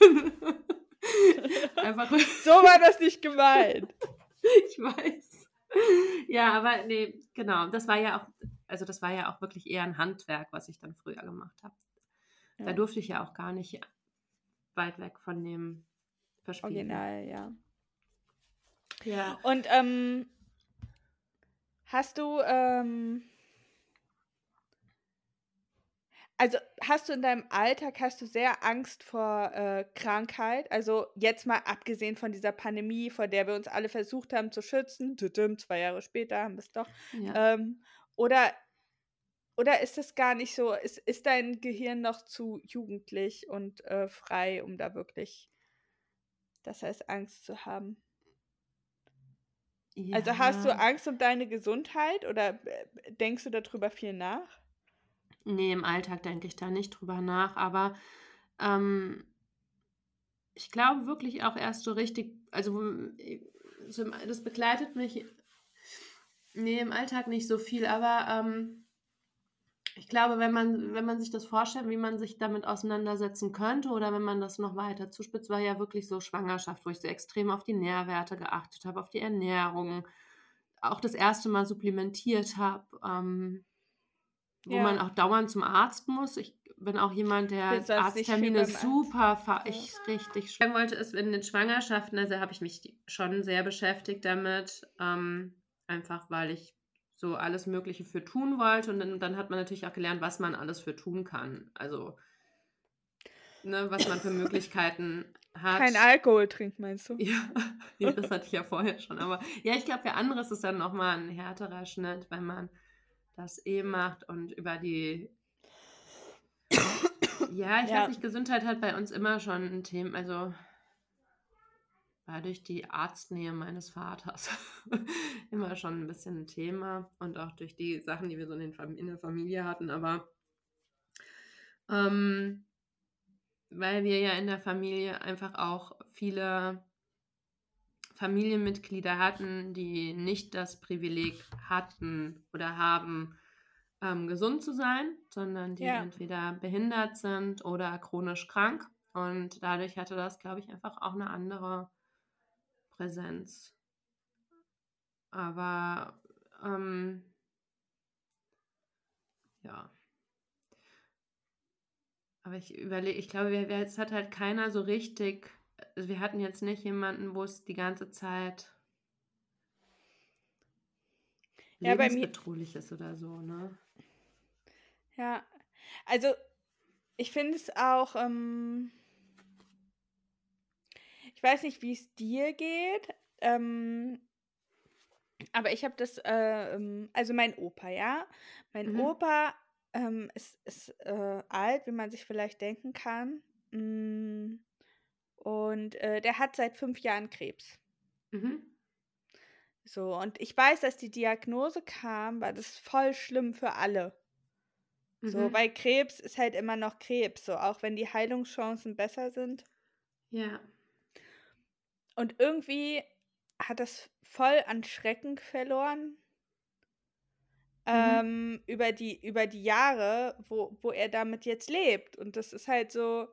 einfach. so war das nicht gemeint. ich weiß. Ja, aber nee, genau. Das war ja auch, also das war ja auch wirklich eher ein Handwerk, was ich dann früher gemacht habe. Ja. Da durfte ich ja auch gar nicht weit weg von dem Verspielen. Original, ja. Ja. Und ähm, hast du ähm, also hast du in deinem Alltag, hast du sehr Angst vor äh, Krankheit? Also jetzt mal abgesehen von dieser Pandemie, vor der wir uns alle versucht haben zu schützen, zwei Jahre später haben wir es doch. Ja. Ähm, oder, oder ist es gar nicht so, ist, ist dein Gehirn noch zu jugendlich und äh, frei, um da wirklich, das heißt, Angst zu haben? Ja. Also hast du Angst um deine Gesundheit oder äh, denkst du darüber viel nach? Nee, im Alltag denke ich da nicht drüber nach, aber ähm, ich glaube wirklich auch erst so richtig, also das begleitet mich, nee, im Alltag nicht so viel, aber ähm, ich glaube, wenn man, wenn man sich das vorstellt, wie man sich damit auseinandersetzen könnte oder wenn man das noch weiter zuspitzt, war ja wirklich so Schwangerschaft, wo ich so extrem auf die Nährwerte geachtet habe, auf die Ernährung, auch das erste Mal supplementiert habe. Ähm, wo ja. man auch dauernd zum Arzt muss. Ich bin auch jemand, der Arzttermine super, ich ja. richtig schwer wollte, ist in den Schwangerschaften, also habe ich mich schon sehr beschäftigt damit, ähm, einfach weil ich so alles Mögliche für tun wollte und dann, dann, hat man natürlich auch gelernt, was man alles für tun kann. Also ne, was man für Möglichkeiten hat. Kein Alkohol trinkt, meinst du? Ja, ja das hatte ich ja vorher schon. Aber ja, ich glaube, für andere ist es dann nochmal ein härterer Schnitt, wenn man das eh macht und über die. ja, ich ja. weiß nicht, Gesundheit hat bei uns immer schon ein Thema, also war durch die Arztnähe meines Vaters immer schon ein bisschen ein Thema und auch durch die Sachen, die wir so in, in der Familie hatten, aber ähm, weil wir ja in der Familie einfach auch viele Familienmitglieder hatten, die nicht das Privileg hatten oder haben, ähm, gesund zu sein, sondern die ja. entweder behindert sind oder chronisch krank. Und dadurch hatte das, glaube ich, einfach auch eine andere Präsenz. Aber ähm, ja. Aber ich überlege, ich glaube, es hat halt keiner so richtig also wir hatten jetzt nicht jemanden, wo es die ganze Zeit ja, lebensbedrohlich ist oder so, ne? Ja, also ich finde es auch, ähm, ich weiß nicht, wie es dir geht, ähm, aber ich habe das, äh, also mein Opa, ja, mein mhm. Opa ähm, ist, ist äh, alt, wie man sich vielleicht denken kann. Mm, und äh, der hat seit fünf Jahren Krebs. Mhm. So, und ich weiß, dass die Diagnose kam, war das voll schlimm für alle. Mhm. So, weil Krebs ist halt immer noch Krebs, so auch wenn die Heilungschancen besser sind. Ja. Und irgendwie hat das voll an Schrecken verloren. Mhm. Ähm, über, die, über die Jahre, wo, wo er damit jetzt lebt. Und das ist halt so,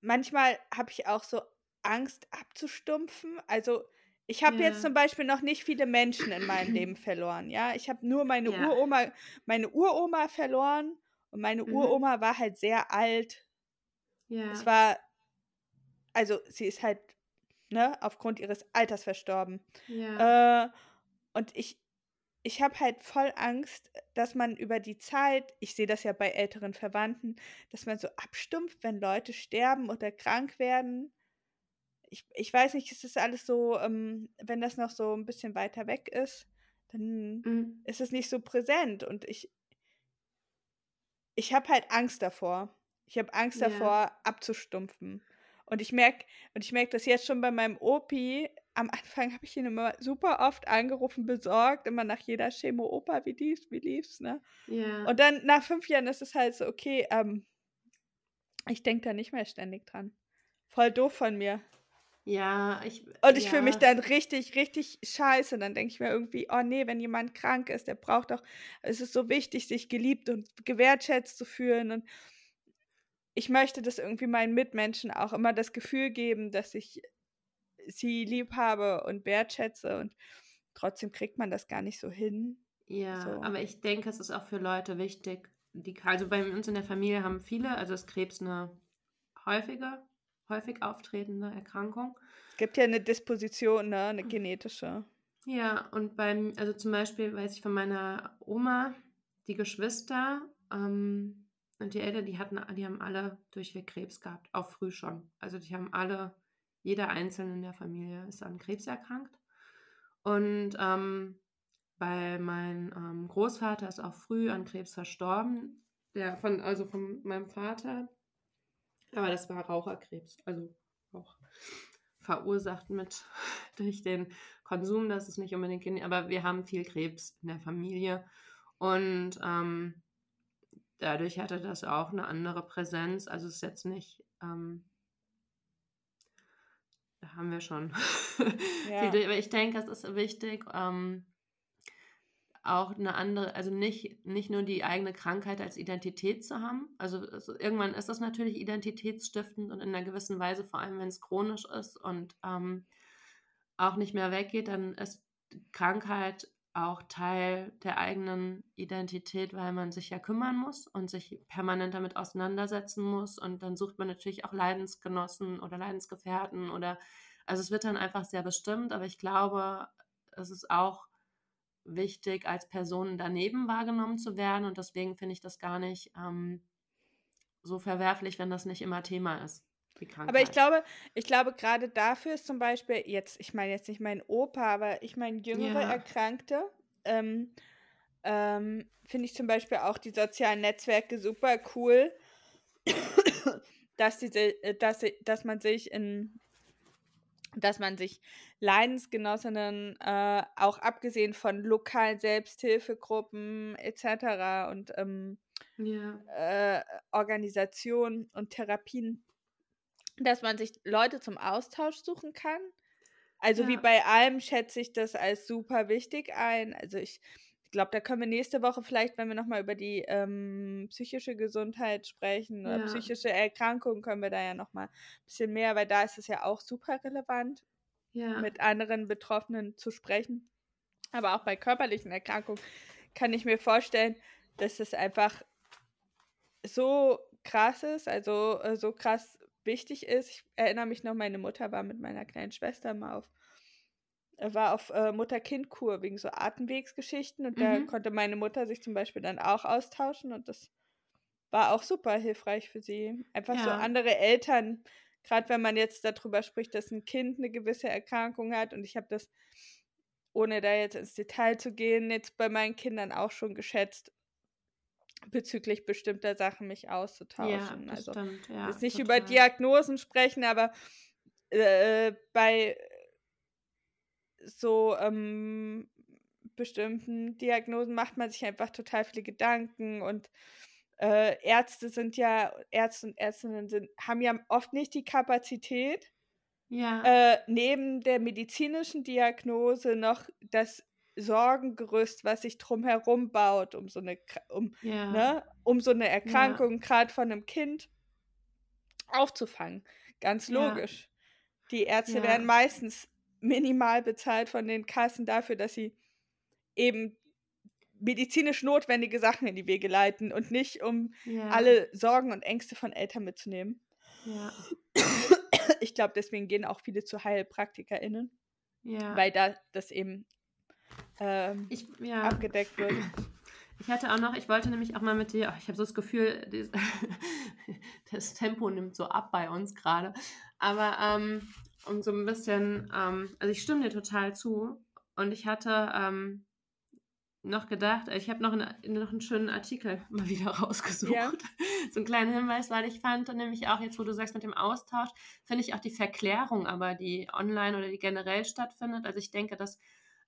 manchmal habe ich auch so Angst abzustumpfen. Also ich habe ja. jetzt zum Beispiel noch nicht viele Menschen in meinem Leben verloren, ja. Ich habe nur meine ja. Uroma, meine Uroma verloren und meine mhm. Uroma war halt sehr alt. Ja. Es war, also sie ist halt, ne, aufgrund ihres Alters verstorben. Ja. Äh, und ich, ich habe halt voll Angst, dass man über die Zeit, ich sehe das ja bei älteren Verwandten, dass man so abstumpft, wenn Leute sterben oder krank werden. ich, ich weiß nicht, es ist alles so, ähm, wenn das noch so ein bisschen weiter weg ist, dann mhm. ist es nicht so präsent. Und ich, ich habe halt Angst davor. Ich habe Angst ja. davor, abzustumpfen. Und ich merke, und ich merke das jetzt schon bei meinem Opi. Am Anfang habe ich ihn immer super oft angerufen, besorgt, immer nach jeder Chemo, Opa, wie lief's, wie lief's, ne? Ja. Und dann nach fünf Jahren ist es halt so, okay, ähm, ich denke da nicht mehr ständig dran. Voll doof von mir. Ja, ich. Und ich ja. fühle mich dann richtig, richtig scheiße. Dann denke ich mir irgendwie, oh nee, wenn jemand krank ist, der braucht doch, es ist so wichtig, sich geliebt und gewertschätzt zu fühlen. Und ich möchte das irgendwie meinen Mitmenschen auch immer das Gefühl geben, dass ich sie lieb habe und wertschätze. Und trotzdem kriegt man das gar nicht so hin. Ja, so. aber ich denke, es ist auch für Leute wichtig, die, also bei uns in der Familie haben viele, also ist Krebs eine häufige häufig auftretende Erkrankung. Es gibt ja eine Disposition, ne? eine genetische. Ja, und beim, also zum Beispiel weiß ich von meiner Oma, die Geschwister ähm, und die Eltern, die hatten, die haben alle durchweg Krebs gehabt, auch früh schon. Also die haben alle, jeder Einzelne in der Familie ist an Krebs erkrankt. Und ähm, bei meinem ähm, Großvater ist auch früh an Krebs verstorben. Der von, also von meinem Vater, aber das war Raucherkrebs, also auch verursacht mit durch den Konsum, das ist nicht unbedingt, aber wir haben viel Krebs in der Familie und ähm, dadurch hatte das auch eine andere Präsenz. Also es ist jetzt nicht, ähm, da haben wir schon ja. viel, aber ich denke, es ist wichtig, ähm, auch eine andere, also nicht, nicht nur die eigene Krankheit als Identität zu haben. Also, also irgendwann ist das natürlich identitätsstiftend und in einer gewissen Weise, vor allem wenn es chronisch ist und ähm, auch nicht mehr weggeht, dann ist Krankheit auch Teil der eigenen Identität, weil man sich ja kümmern muss und sich permanent damit auseinandersetzen muss. Und dann sucht man natürlich auch Leidensgenossen oder Leidensgefährten oder also es wird dann einfach sehr bestimmt, aber ich glaube, es ist auch wichtig, als Person daneben wahrgenommen zu werden. Und deswegen finde ich das gar nicht ähm, so verwerflich, wenn das nicht immer Thema ist. Aber ich glaube, ich glaube, gerade dafür ist zum Beispiel, jetzt, ich meine jetzt nicht mein Opa, aber ich meine jüngere ja. Erkrankte, ähm, ähm, finde ich zum Beispiel auch die sozialen Netzwerke super cool, dass, diese, äh, dass, dass man sich in dass man sich Leidensgenossinnen, äh, auch abgesehen von lokalen Selbsthilfegruppen etc. und ähm, ja. äh, Organisationen und Therapien, dass man sich Leute zum Austausch suchen kann. Also ja. wie bei allem schätze ich das als super wichtig ein. Also ich glaube, da können wir nächste Woche vielleicht, wenn wir nochmal über die ähm, psychische Gesundheit sprechen oder ja. psychische Erkrankungen, können wir da ja nochmal ein bisschen mehr, weil da ist es ja auch super relevant, ja. mit anderen Betroffenen zu sprechen. Aber auch bei körperlichen Erkrankungen kann ich mir vorstellen, dass es einfach so krass ist, also äh, so krass wichtig ist. Ich erinnere mich noch, meine Mutter war mit meiner kleinen Schwester mal auf war auf äh, Mutter-Kind-Kur wegen so Atemwegsgeschichten und mhm. da konnte meine Mutter sich zum Beispiel dann auch austauschen und das war auch super hilfreich für sie. Einfach ja. so andere Eltern, gerade wenn man jetzt darüber spricht, dass ein Kind eine gewisse Erkrankung hat und ich habe das, ohne da jetzt ins Detail zu gehen, jetzt bei meinen Kindern auch schon geschätzt, bezüglich bestimmter Sachen mich auszutauschen. Ja, also stimmt. Ja, jetzt nicht total. über Diagnosen sprechen, aber äh, bei so ähm, bestimmten Diagnosen macht man sich einfach total viele Gedanken und äh, Ärzte sind ja, Ärzte und Ärztinnen sind, haben ja oft nicht die Kapazität, ja. äh, neben der medizinischen Diagnose noch das Sorgengerüst, was sich drumherum baut, um so eine, um, ja. ne, um so eine Erkrankung, ja. gerade von einem Kind, aufzufangen. Ganz logisch. Die Ärzte werden meistens minimal bezahlt von den Kassen dafür, dass sie eben medizinisch notwendige Sachen in die Wege leiten und nicht, um ja. alle Sorgen und Ängste von Eltern mitzunehmen. Ja. Ich glaube, deswegen gehen auch viele zu HeilpraktikerInnen. Ja. Weil da das eben ähm, ich, ja. abgedeckt wird. Ich hatte auch noch, ich wollte nämlich auch mal mit dir, ich habe so das Gefühl, das Tempo nimmt so ab bei uns gerade. Aber ähm, um so ein bisschen, ähm, also ich stimme dir total zu. Und ich hatte ähm, noch gedacht, ich habe noch, noch einen schönen Artikel mal wieder rausgesucht. Ja. so einen kleinen Hinweis, weil ich fand nämlich auch jetzt, wo du sagst mit dem Austausch, finde ich auch die Verklärung, aber die online oder die generell stattfindet. Also ich denke, dass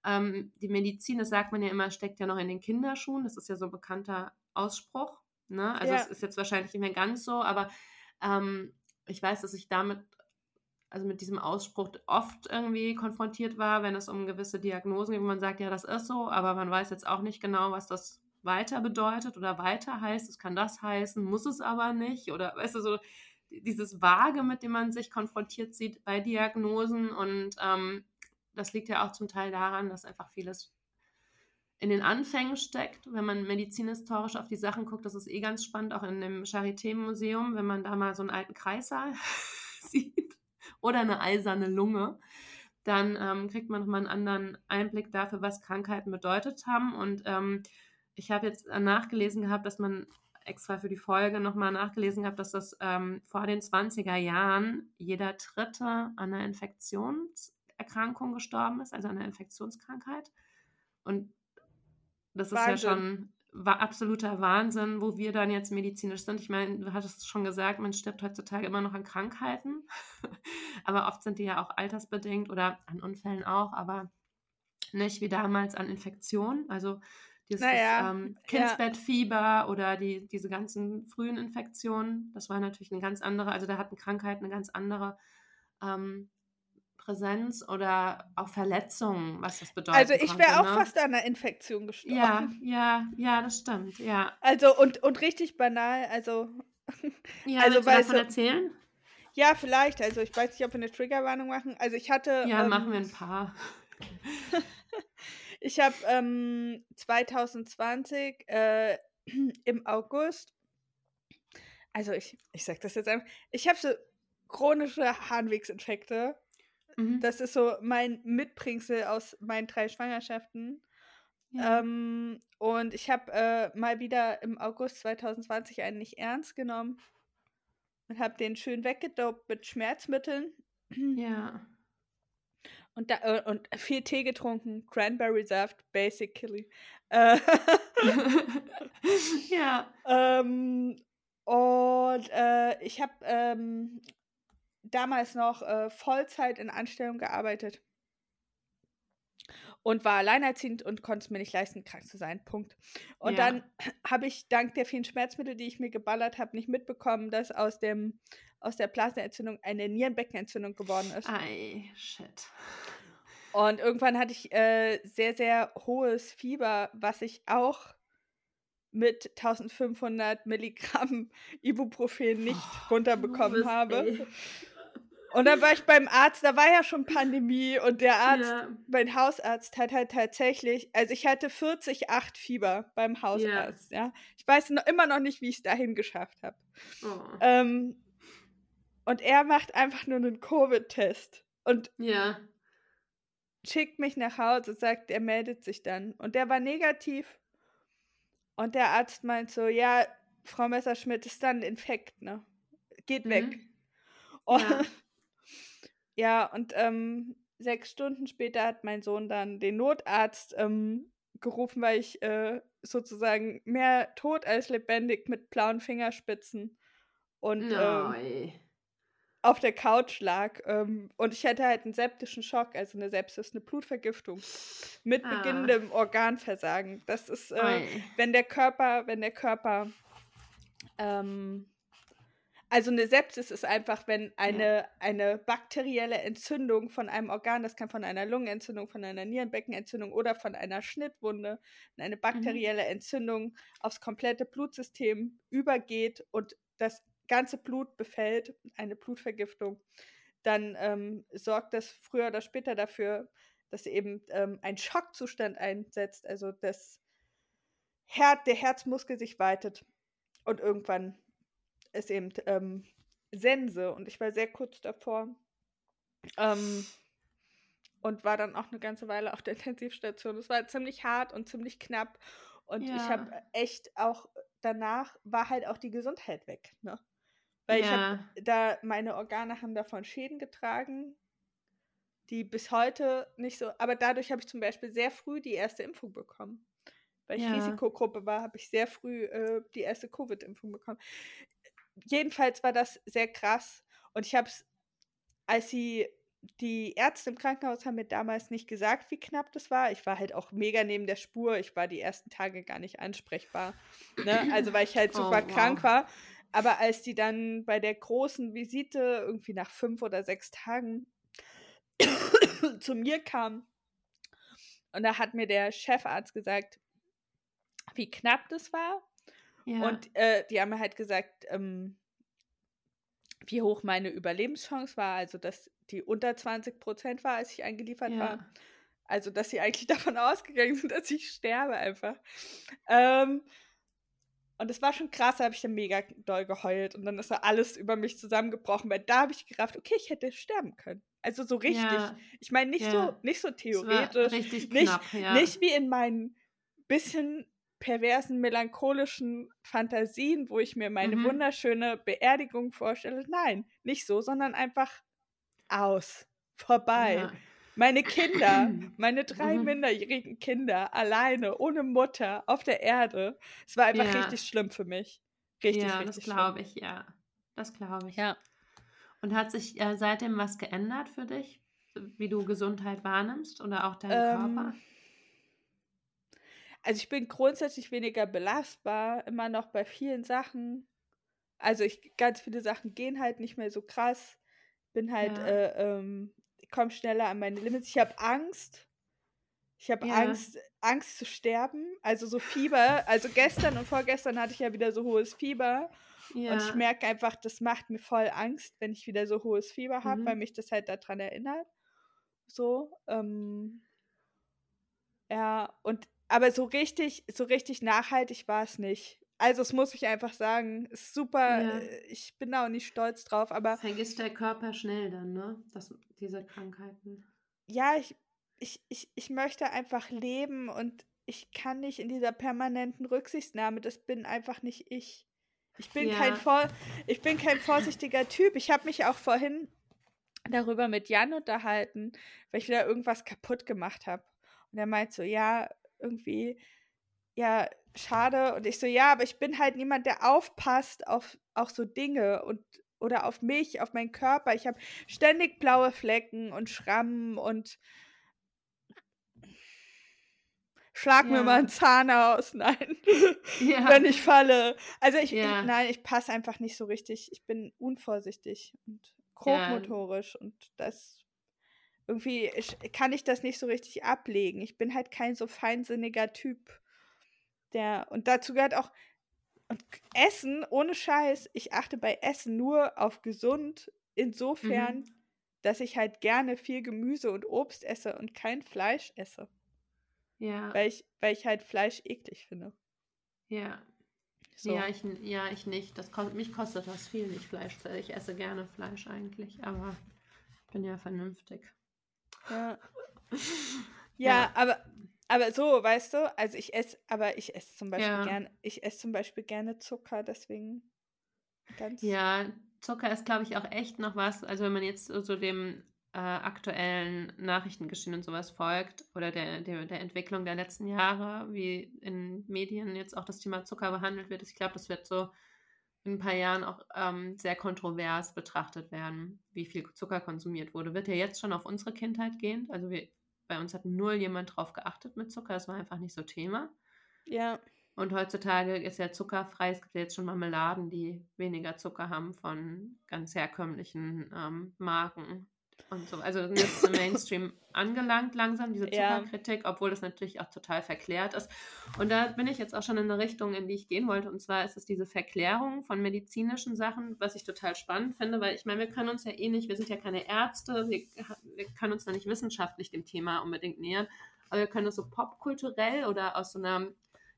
ähm, die Medizin, das sagt man ja immer, steckt ja noch in den Kinderschuhen. Das ist ja so ein bekannter Ausspruch. Ne? Also es ist jetzt wahrscheinlich nicht mehr ganz so, aber ähm, ich weiß, dass ich damit also mit diesem Ausspruch oft irgendwie konfrontiert war, wenn es um gewisse Diagnosen geht, wo man sagt, ja, das ist so, aber man weiß jetzt auch nicht genau, was das weiter bedeutet oder weiter heißt. Es kann das heißen, muss es aber nicht. Oder weißt du, so dieses Vage, mit dem man sich konfrontiert sieht bei Diagnosen. Und ähm, das liegt ja auch zum Teil daran, dass einfach vieles in den Anfängen steckt, wenn man medizinhistorisch auf die Sachen guckt. Das ist eh ganz spannend, auch in dem Charité-Museum, wenn man da mal so einen alten Kreissaal sieht oder eine eiserne Lunge, dann ähm, kriegt man nochmal einen anderen Einblick dafür, was Krankheiten bedeutet haben. Und ähm, ich habe jetzt nachgelesen gehabt, dass man extra für die Folge nochmal nachgelesen gehabt, dass das ähm, vor den 20er Jahren jeder Dritte an einer Infektionserkrankung gestorben ist, also an einer Infektionskrankheit. Und das Wahnsinn. ist ja schon war absoluter Wahnsinn, wo wir dann jetzt medizinisch sind. Ich meine, du hattest es schon gesagt, man stirbt heutzutage immer noch an Krankheiten, aber oft sind die ja auch altersbedingt oder an Unfällen auch, aber nicht wie damals an Infektionen. Also dieses naja, ähm, Kindsbettfieber ja. oder die, diese ganzen frühen Infektionen, das war natürlich eine ganz andere, also da hatten Krankheiten eine ganz andere ähm, Präsenz oder auch Verletzungen, was das bedeutet. Also ich wäre auch ne? fast an einer Infektion gestorben. Ja, ja, ja, das stimmt, ja. Also und, und richtig banal, also. Ja, also, willst du davon erzählen? Ja, vielleicht. Also ich weiß nicht, ob wir eine Triggerwarnung machen. Also ich hatte. Ja, ähm, machen wir ein paar. ich habe ähm, 2020 äh, im August, also ich, ich sag das jetzt einfach, ich habe so chronische Harnwegsinfekte Mhm. Das ist so mein Mitbringsel aus meinen drei Schwangerschaften. Ja. Ähm, und ich habe äh, mal wieder im August 2020 einen nicht ernst genommen und habe den schön weggedopt mit Schmerzmitteln. Ja. Und, da, äh, und viel Tee getrunken, Cranberry Saft, basically. Äh, ja. Ähm, und äh, ich habe ähm, damals noch äh, Vollzeit in Anstellung gearbeitet und war alleinerziehend und konnte es mir nicht leisten, krank zu sein. Punkt. Und ja. dann habe ich dank der vielen Schmerzmittel, die ich mir geballert habe, nicht mitbekommen, dass aus dem aus der Blasenentzündung eine Nierenbeckenentzündung geworden ist. Ei, shit. Und irgendwann hatte ich äh, sehr, sehr hohes Fieber, was ich auch mit 1500 Milligramm Ibuprofen nicht oh, runterbekommen habe. Ey. Und dann war ich beim Arzt, da war ja schon Pandemie und der Arzt, ja. mein Hausarzt hat halt tatsächlich, also ich hatte 40,8 Fieber beim Hausarzt, ja. ja. Ich weiß noch, immer noch nicht, wie ich es dahin geschafft habe. Oh. Ähm, und er macht einfach nur einen Covid-Test und ja. schickt mich nach Hause, sagt, er meldet sich dann. Und der war negativ. Und der Arzt meint so, ja, Frau Messerschmidt ist dann ein Infekt, ne? Geht mhm. weg. Und ja. Ja, und ähm, sechs Stunden später hat mein Sohn dann den Notarzt ähm, gerufen, weil ich äh, sozusagen mehr tot als lebendig mit blauen Fingerspitzen und ähm, auf der Couch lag. Ähm, und ich hatte halt einen septischen Schock, also eine Sepsis, eine Blutvergiftung mit ah. beginnendem Organversagen. Das ist, äh, wenn der Körper, wenn der Körper ähm, also eine Sepsis ist einfach, wenn eine, ja. eine bakterielle Entzündung von einem Organ, das kann von einer Lungenentzündung, von einer Nierenbeckenentzündung oder von einer Schnittwunde, eine mhm. bakterielle. Entzündung aufs komplette Blutsystem übergeht und das ganze Blut befällt, eine Blutvergiftung, dann ähm, sorgt das früher oder später dafür, dass eben ähm, ein Schockzustand einsetzt, also das Her der Herzmuskel sich weitet und irgendwann ist eben ähm, Sense und ich war sehr kurz davor ähm, und war dann auch eine ganze Weile auf der Intensivstation. Es war ziemlich hart und ziemlich knapp und ja. ich habe echt auch danach war halt auch die Gesundheit weg, ne? Weil ja. ich habe da meine Organe haben davon Schäden getragen die bis heute nicht so, aber dadurch habe ich zum Beispiel sehr früh die erste Impfung bekommen. Weil ich Ja. Risikogruppe war, habe ich sehr früh äh, die erste Covid-Impfung bekommen. Jedenfalls war das sehr krass. Und ich habe es, als sie, die Ärzte im Krankenhaus haben mir damals nicht gesagt, wie knapp das war. Ich war halt auch mega neben der Spur. Ich war die ersten Tage gar nicht ansprechbar. Ne? Also weil ich halt Oh, super krank wow. war. Aber als die dann bei der großen Visite irgendwie nach fünf oder sechs Tagen zu mir kam und da hat mir der Chefarzt gesagt, wie knapp das war. Ja. Und äh, die haben mir halt gesagt, ähm, wie hoch meine Überlebenschance war, also dass die unter 20 Prozent war, als ich eingeliefert war. ja. Also, dass sie eigentlich davon ausgegangen sind, dass ich sterbe einfach. Ähm, und das war schon krass, da habe ich dann mega doll geheult und dann ist da alles über mich zusammengebrochen, weil da habe ich gerafft, okay, ich hätte sterben können. Also so richtig. Ja. Ich meine, nicht Ja. so, nicht so war theoretisch, richtig nicht, knapp, ja. nicht wie in meinen bisschen perversen, melancholischen Fantasien, wo ich mir meine Mhm. wunderschöne Beerdigung vorstelle. Nein, nicht so, sondern einfach aus, vorbei. Ja. Meine Kinder, meine drei Mhm. minderjährigen Kinder, alleine, ohne Mutter, auf der Erde. Es war einfach Ja. richtig schlimm für mich. Richtig, ja, richtig das schlimm. glaube ich, ja. Das glaube ich. Ja. Und hat sich äh, seitdem was geändert für dich, wie du Gesundheit wahrnimmst oder auch deinen Ähm, Körper? Also ich bin grundsätzlich weniger belastbar, immer noch bei vielen Sachen. Also ich, ganz viele Sachen gehen halt nicht mehr so krass. Bin halt, Ja. äh, ähm, ich komme schneller an meine Limits. Ich habe Angst. Ich habe Ja. Angst, Angst zu sterben. Also so Fieber. Also gestern und vorgestern hatte ich ja wieder so hohes Fieber. Ja. Und ich merke einfach, das macht mir voll Angst, wenn ich wieder so hohes Fieber habe, Mhm. weil mich das halt daran erinnert. So. Ähm, ja, und aber so richtig, so richtig nachhaltig war es nicht. Also, das muss ich einfach sagen. Ist super, Ja. äh, ich bin da auch nicht stolz drauf, aber Vergisst der Körper schnell dann, ne? Das, diese Krankheiten. ja, ich, ich, ich, ich möchte einfach leben und ich kann nicht in dieser permanenten Rücksichtnahme. Das bin einfach nicht ich. Ich bin kein Ja. vor, ich bin kein vorsichtiger Typ. Ich habe mich auch vorhin darüber mit Jan unterhalten, weil ich wieder irgendwas kaputt gemacht habe. Und er meint so, ja, irgendwie, ja, schade. Und ich so, ja, aber ich bin halt niemand, der aufpasst auf auch so Dinge und oder auf mich, auf meinen Körper. Ich habe ständig blaue Flecken und Schrammen und schlag mir Ja. mal einen Zahn aus. Nein, Ja. wenn ich falle. Also ich, Ja. ich nein, ich passe einfach nicht so richtig. Ich bin unvorsichtig und grobmotorisch und das irgendwie kann ich das nicht so richtig ablegen. Ich bin halt kein so feinsinniger Typ. Der und dazu gehört auch und Essen ohne Scheiß. Ich achte bei Essen nur auf gesund insofern, Mhm. dass ich halt gerne viel Gemüse und Obst esse und kein Fleisch esse, Ja. weil ich weil ich halt Fleisch eklig finde. Ja. So. Ja, ich, ja, ich nicht. Das kost, mich kostet das viel nicht Fleisch. Ich esse gerne Fleisch eigentlich, aber ich bin ja vernünftig. Ja. Ja, Ja. aber, aber so, weißt du, also ich esse, aber ich esse zum Beispiel Ja. gerne, ich esse zum Beispiel gerne Zucker, deswegen ganz. Ja, Zucker ist, glaube ich, auch echt noch was. Also wenn man jetzt so dem äh, aktuellen Nachrichtengeschehen und sowas folgt oder der, der, der Entwicklung der letzten Jahre, wie in Medien jetzt auch das Thema Zucker behandelt wird, ich glaube, das wird so in ein paar Jahren auch ähm, sehr kontrovers betrachtet werden, wie viel Zucker konsumiert wurde. Wird ja jetzt schon auf unsere Kindheit gehen. Also wir, bei uns hat null jemand drauf geachtet mit Zucker. Das war einfach nicht so Thema. Ja, Und heutzutage ist ja zuckerfrei. Es gibt ja jetzt schon Marmeladen, die weniger Zucker haben von ganz herkömmlichen ähm, Marken und so. Also jetzt ist im Mainstream angelangt langsam, diese Ja. Zuckerkritik, obwohl das natürlich auch total verklärt ist. Und da bin ich jetzt auch schon in eine Richtung, in die ich gehen wollte. Und zwar ist es diese Verklärung von medizinischen Sachen, was ich total spannend finde, weil ich meine, wir können uns ja eh nicht, wir sind ja keine Ärzte, wir, wir können uns da nicht wissenschaftlich dem Thema unbedingt nähern, aber wir können es so popkulturell oder aus so einer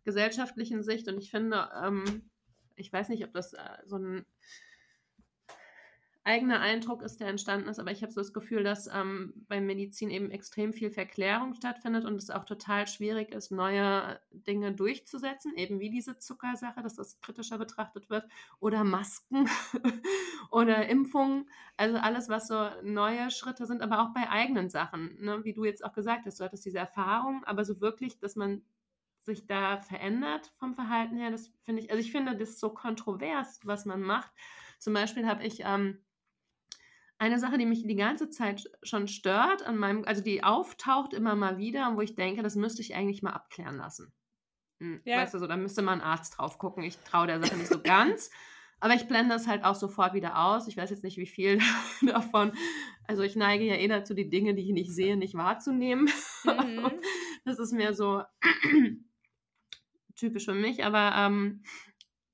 gesellschaftlichen Sicht und ich finde, ähm, ich weiß nicht, ob das äh, so ein eigener Eindruck ist, der entstanden ist, aber ich habe so das Gefühl, dass ähm, bei Medizin eben extrem viel Verklärung stattfindet und es auch total schwierig ist, neue Dinge durchzusetzen, eben wie diese Zuckersache, dass das kritischer betrachtet wird, oder Masken oder Impfungen, also alles, was so neue Schritte sind, aber auch bei eigenen Sachen, ne? wie du jetzt auch gesagt hast, du hattest diese Erfahrung, aber so wirklich, dass man sich da verändert vom Verhalten her, das finde ich, also ich finde das so kontrovers, was man macht. Zum Beispiel habe ich ähm, eine Sache, die mich die ganze Zeit schon stört, an meinem, also die auftaucht immer mal wieder und wo ich denke, das müsste ich eigentlich mal abklären lassen. Hm, ja. Weißt du, so, da müsste mal ein Arzt drauf gucken. Ich traue der Sache nicht so ganz. Aber ich blende das halt auch sofort wieder aus. Ich weiß jetzt nicht, wie viel davon. Also ich neige ja eh dazu, die Dinge, die ich nicht sehe, nicht wahrzunehmen. Mhm. das ist mehr so typisch für mich. Aber, ähm,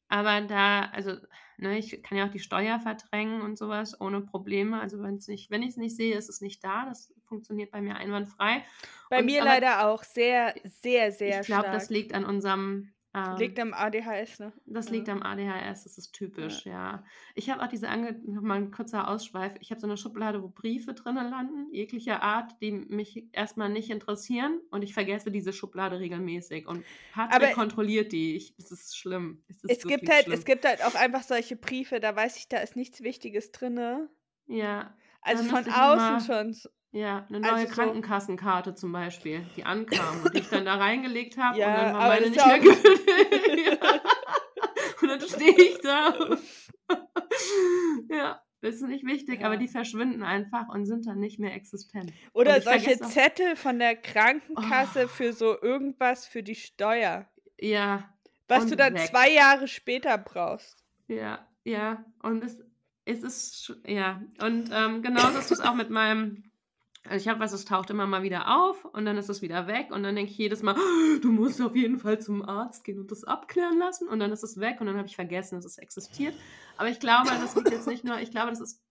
aber da, also Ne, ich kann ja auch die Steuer verdrängen und sowas ohne Probleme. Also wenn's nicht, wenn ich es nicht sehe, ist es nicht da. Das funktioniert bei mir einwandfrei. Bei und, mir leider auch sehr, sehr, sehr ich glaub, stark. Ich glaube, das liegt an unserem ähm, liegt am ADHS, ne? Das liegt am ADHS, das ist typisch, ja. ja. Ich habe auch diese, Ange nochmal ein kurzer Ausschweif, ich habe so eine Schublade, wo Briefe drinnen landen, jeglicher Art, die mich erstmal nicht interessieren und ich vergesse diese Schublade regelmäßig und Patrick Aber kontrolliert die. Ich, es ist schlimm. Es, ist es gibt halt, schlimm. es gibt halt auch einfach solche Briefe, da weiß ich, da ist nichts Wichtiges drin. Ja. Also von außen schon ja, eine neue also Krankenkassenkarte zum Beispiel, die ankam und die ich dann da reingelegt habe ja, und dann war meine nicht mehr gültig. und dann stehe ich da. ja, das ist nicht wichtig, ja. aber die verschwinden einfach und sind dann nicht mehr existent. Oder solche Zettel von der Krankenkasse oh. für so irgendwas für die Steuer. Ja. Was du dann weg. zwei Jahre später brauchst. Ja, ja. Und es, es ist, ja. Und ähm, genauso ist es auch mit meinem also ich habe was, es taucht immer mal wieder auf und dann ist es wieder weg und dann denke ich jedes Mal, oh, du musst auf jeden Fall zum Arzt gehen und das abklären lassen und dann ist es weg und dann habe ich vergessen, dass es existiert. Aber ich glaube, das liegt jetzt nicht nur, ich glaube, das ist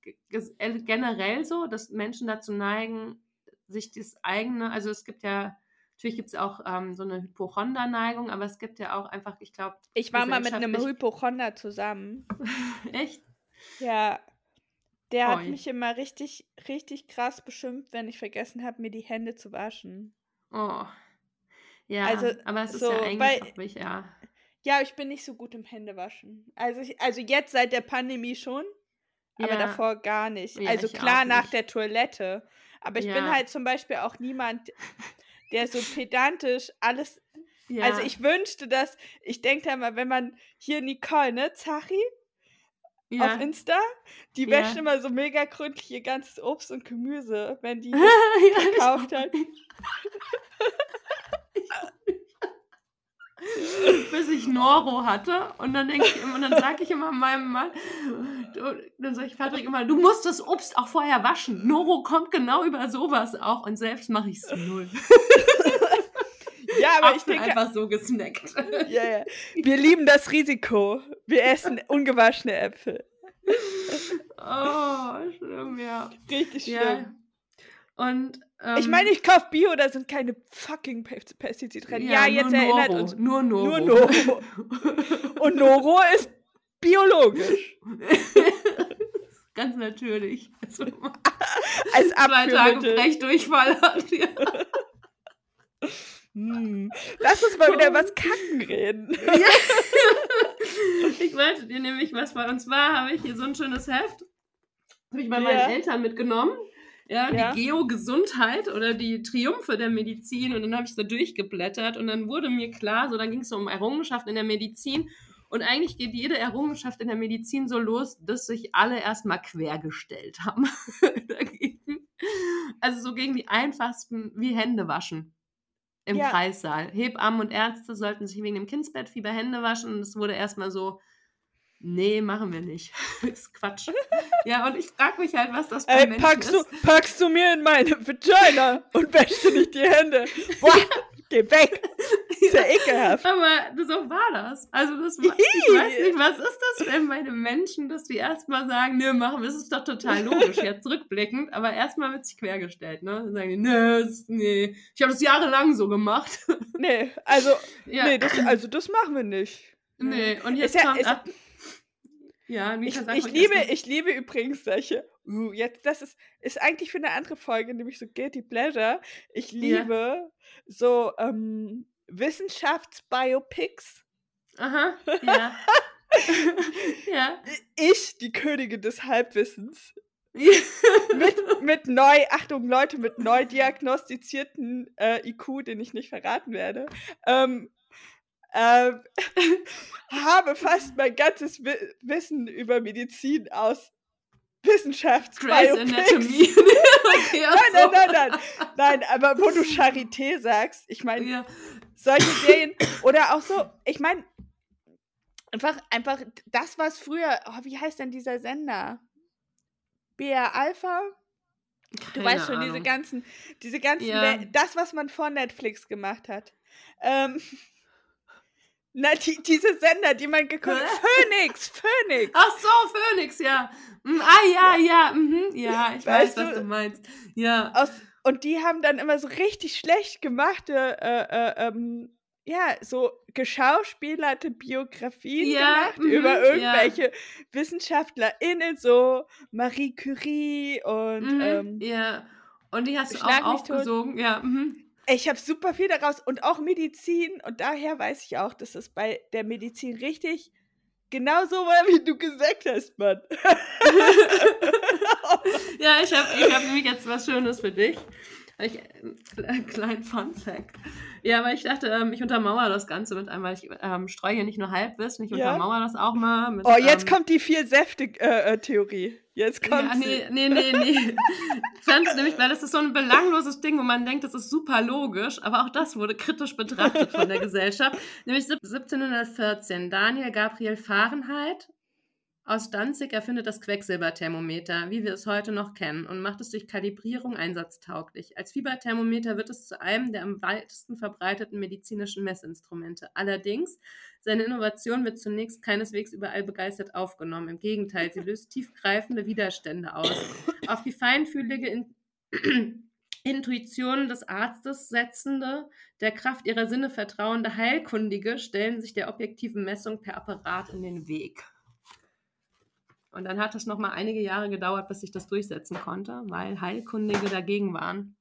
äh, generell so, dass Menschen dazu neigen, sich das eigene, also es gibt ja, natürlich gibt es auch ähm, so eine Hypochonder-Neigung, aber es gibt ja auch einfach, ich glaube. Ich war mal mit einem Hypochonder zusammen. Echt? Ja. Der hat mich immer richtig, richtig krass beschimpft, wenn ich vergessen habe, mir die Hände zu waschen. Oh. Ja, also, aber es so, ist ja eigentlich weil, auch mich, ja. Ja, ich bin nicht so gut im Händewaschen. Also, ich, also jetzt seit der Pandemie schon, aber ja. davor gar nicht. Ja, also klar nach der Toilette. Aber ich ja. bin halt zum Beispiel auch niemand, der so pedantisch alles. Also ich wünschte, dass, ich denke da mal, wenn man hier Nicole, ne, Zachi, ja. auf Insta. Die ja. wäscht immer so mega gründlich ihr ganzes Obst und Gemüse, wenn die ja, gekauft hat. Bis ich Noro hatte und dann denke ich immer, und dann sage ich immer meinem Mann, du, dann sage ich Patrick immer, du musst das Obst auch vorher waschen. Noro kommt genau über sowas auch und selbst mache ich es null. Ja, aber Apfel ich denke. einfach so gesnackt. Ja, ja. Wir lieben das Risiko. Wir essen ungewaschene Äpfel. Oh, schlimm, ja. Richtig schlimm. Ja. Und. Ähm, ich meine, ich kaufe Bio, da sind keine fucking Pestizide drin. Ja, ja jetzt erinnert Noro. uns. Nur Noro. Nur Noro. Und Noro ist biologisch. Ganz natürlich. Also, Als Zwei Tage Brechdurchfall hat. Ja. Hm. Lass uns mal wieder was Kacken reden. Ja. ich wollte dir nämlich was bei uns war, habe ich hier so ein schönes Heft. Habe ich bei ja. meinen Eltern mitgenommen. Ja, ja. die Geo-Gesundheit oder die Triumphe der Medizin. Und dann habe ich so durchgeblättert und dann wurde mir klar, so dann ging es so um Errungenschaften in der Medizin. Und eigentlich geht jede Errungenschaft in der Medizin so los, dass sich alle erstmal quergestellt haben. also so gegen die einfachsten wie Hände waschen im ja. Kreissaal. Hebammen und Ärzte sollten sich wegen dem Kindsbettfieber Hände waschen und es wurde erstmal so, nee, machen wir nicht. ist Quatsch. ja, und ich frage mich halt, was das bei Ey, Menschen packst ist. Du, packst du mir in meine Vagina und wäschst du nicht die Hände? Boah, geh weg. Ist ja ekelhaft. Aber so war das. Also das war, ich weiß nicht, was ist das denn bei den Menschen, dass die erstmal sagen, nö, machen wir, das ist doch total logisch, jetzt zurückblickend, aber erstmal wird sich quergestellt, ne? Dann sagen die, nö, nee, ich habe das jahrelang so gemacht. Nee, also, ja. nee, das, also das machen wir nicht. Nee, und jetzt ist kommt... Ja, ist, Ja, ich, ich liebe, ich liebe übrigens solche. Uh, jetzt, das ist, ist eigentlich für eine andere Folge, nämlich so Guilty Pleasure. Ich liebe ja. so ähm, Wissenschaftsbiopics. Aha, ja. ja. Ich, die Königin des Halbwissens. mit, mit neu, Achtung, Leute, mit neu diagnostizierten äh, IQ, den ich nicht verraten werde, ähm, ähm, habe fast mein ganzes Wi Wissen über Medizin aus Wissenschafts Grey's Anatomy. okay, nein, nein, nein, nein, nein, aber wo du Charité sagst, ich meine, ja. solche Serien oder auch so, ich meine, einfach, einfach das, was früher, oh, wie heißt denn dieser Sender? BR Alpha? Du weißt schon, Ahnung. diese ganzen, diese ganzen, ja. das, was man vor Netflix gemacht hat. Ähm, na, die, diese Sender, die man geguckt hat. Phoenix, Phoenix. Ach so, Phoenix, ja. Mm, ah, ja, ja, mhm, ja, ich weißt weiß, was du meinst. Ja. Aus, und die haben dann immer so richtig schlecht gemachte, äh, äh, ähm, ja, so geschauspielerte Biografien ja, gemacht mh, über irgendwelche ja. WissenschaftlerInnen, so Marie Curie und. Mhm, ähm, ja. Und die hast du auch aufgesogen, ja. Mhm. Ich habe super viel daraus und auch Medizin und daher weiß ich auch, dass es bei der Medizin richtig genau so war, wie du gesagt hast, Mann. ja, ich habe ich hab nämlich jetzt was Schönes für dich. Ich, äh, kleinen Fun Fact. Ja, aber ich dachte, ähm, ich untermauere das Ganze mit einmal. Ich ähm, streue hier nicht nur Halbwissen, ich ja? untermauere das auch mal. Mit, oh, jetzt ähm, kommt die Vier-Säfte-Theorie. Jetzt kommt ja, nee, nee, nee, nee. ich fand nämlich, weil das ist so ein belangloses Ding, wo man denkt, das ist super logisch, aber auch das wurde kritisch betrachtet von der Gesellschaft. Nämlich 1714, Daniel Gabriel Fahrenheit aus Danzig erfindet das Quecksilberthermometer, wie wir es heute noch kennen, und macht es durch Kalibrierung einsatztauglich. Als Fieberthermometer wird es zu einem der am weitesten verbreiteten medizinischen Messinstrumente. Allerdings, seine Innovation wird zunächst keineswegs überall begeistert aufgenommen. Im Gegenteil, sie löst tiefgreifende Widerstände aus. Auf die feinfühlige In Intuition des Arztes setzende, der Kraft ihrer Sinne vertrauende Heilkundige stellen sich der objektiven Messung per Apparat in den Weg. Und dann hat es noch mal einige Jahre gedauert, bis ich das durchsetzen konnte, weil Heilkundige dagegen waren,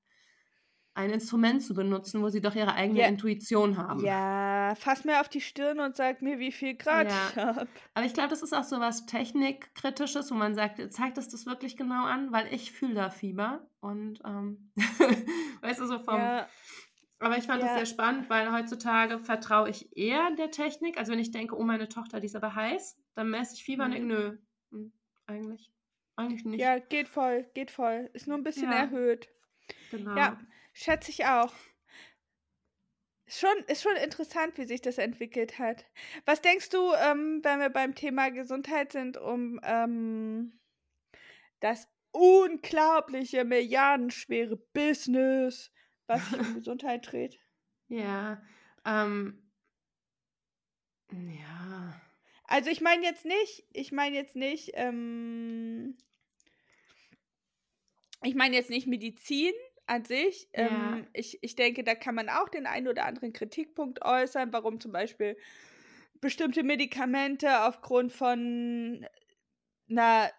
ein Instrument zu benutzen, wo sie doch ihre eigene ja. Intuition haben. Ja, fass mir auf die Stirn und sag mir, wie viel Grad ja. ich habe. Aber ich glaube, das ist auch so was Technikkritisches, wo man sagt, zeigt es das wirklich genau an, weil ich fühle da Fieber. Und ähm, weißt du, so vom. Ja. Aber ich fand es sehr spannend, weil heutzutage vertraue ich eher der Technik. Also wenn ich denke, oh, meine Tochter, die ist aber heiß, dann messe ich Fieber mhm. und denke, nö, hm, eigentlich. Eigentlich nicht. Ja, geht voll, geht voll. Ist nur ein bisschen ja. erhöht. Genau. Ja, schätze ich auch. Ist schon, ist schon interessant, wie sich das entwickelt hat. Was denkst du, ähm, wenn wir beim Thema Gesundheit sind, um ähm, das unglaubliche, milliardenschwere Business, was sich um Gesundheit dreht? Ja, ähm, ja. Also ich meine jetzt nicht, ich meine jetzt nicht, ähm, ich meine jetzt nicht Medizin an sich. Ja. Ähm, ich, ich denke, da kann man auch den einen oder anderen Kritikpunkt äußern, warum zum Beispiel bestimmte Medikamente aufgrund von einer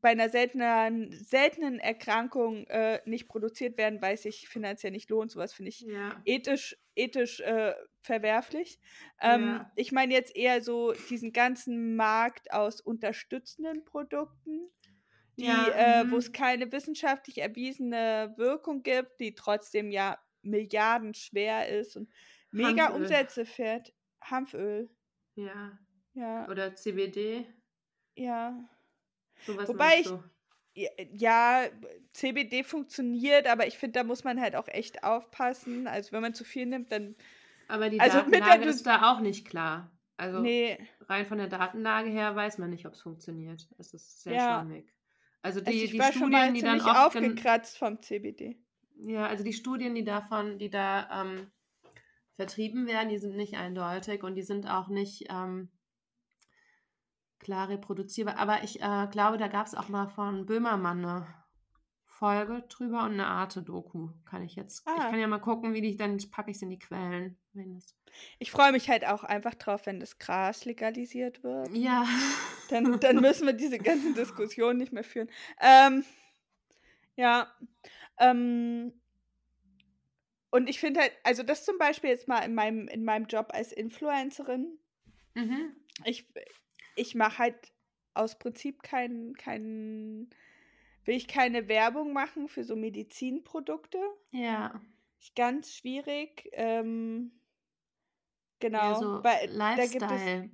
bei einer seltenen, seltenen Erkrankung äh, nicht produziert werden, weil es sich finanziell nicht lohnt. Sowas finde ich ja. ethisch, ethisch äh, verwerflich. Ähm, ja. Ich meine jetzt eher so diesen ganzen Markt aus unterstützenden Produkten, die, ja, äh, wo mhm. es keine wissenschaftlich erwiesene Wirkung gibt, die trotzdem ja Milliarden schwer ist und mega Hanföl. Umsätze fährt. Hanföl. Ja. Ja. Oder CBD. Ja. So Wobei ich, ja, CBD funktioniert, aber ich finde, da muss man halt auch echt aufpassen. Also wenn man zu viel nimmt, dann. Aber die also Datenlage ist da auch nicht klar. Also nee. rein von der Datenlage her weiß man nicht, ob es funktioniert. Es ist sehr ja. schwammig. Also die, also ich die war Studien, schon mal die dann aufgekratzt vom CBD. Ja, also die Studien, die davon, die da ähm, vertrieben werden, die sind nicht eindeutig und die sind auch nicht ähm, klar reproduzierbar. Aber ich äh, glaube, da gab es auch mal von Böhmermann eine Folge drüber und eine Arte-Doku kann ich jetzt. Ah. Ich kann ja mal gucken, wie die, dann packe ich es in die Quellen. Ich freue mich halt auch einfach drauf, wenn das Gras legalisiert wird. Ja. Dann, dann müssen wir diese ganzen Diskussionen nicht mehr führen. Ähm, ja. Ähm, und ich finde halt, also das zum Beispiel jetzt mal in meinem, in meinem Job als Influencerin. Mhm. Ich, ich mache halt aus Prinzip keinen, keinen, will ich keine Werbung machen für so Medizinprodukte. Ja. Ist ganz schwierig. Ähm, genau. Ja, so weil Lifestyle.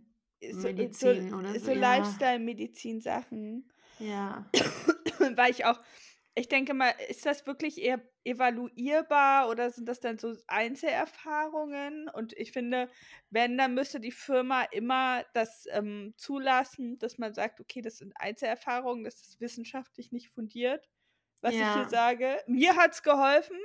So, Medizin so, oder so. So ja. Lifestyle-Medizin-Sachen. Ja. weil ich auch, ich denke mal, ist das wirklich eher evaluierbar oder sind das dann so Einzelerfahrungen? Und ich finde, wenn, dann müsste die Firma immer das ähm, zulassen, dass man sagt, okay, das sind Einzelerfahrungen, das ist wissenschaftlich nicht fundiert, was ja. ich hier sage. Mir hat es geholfen,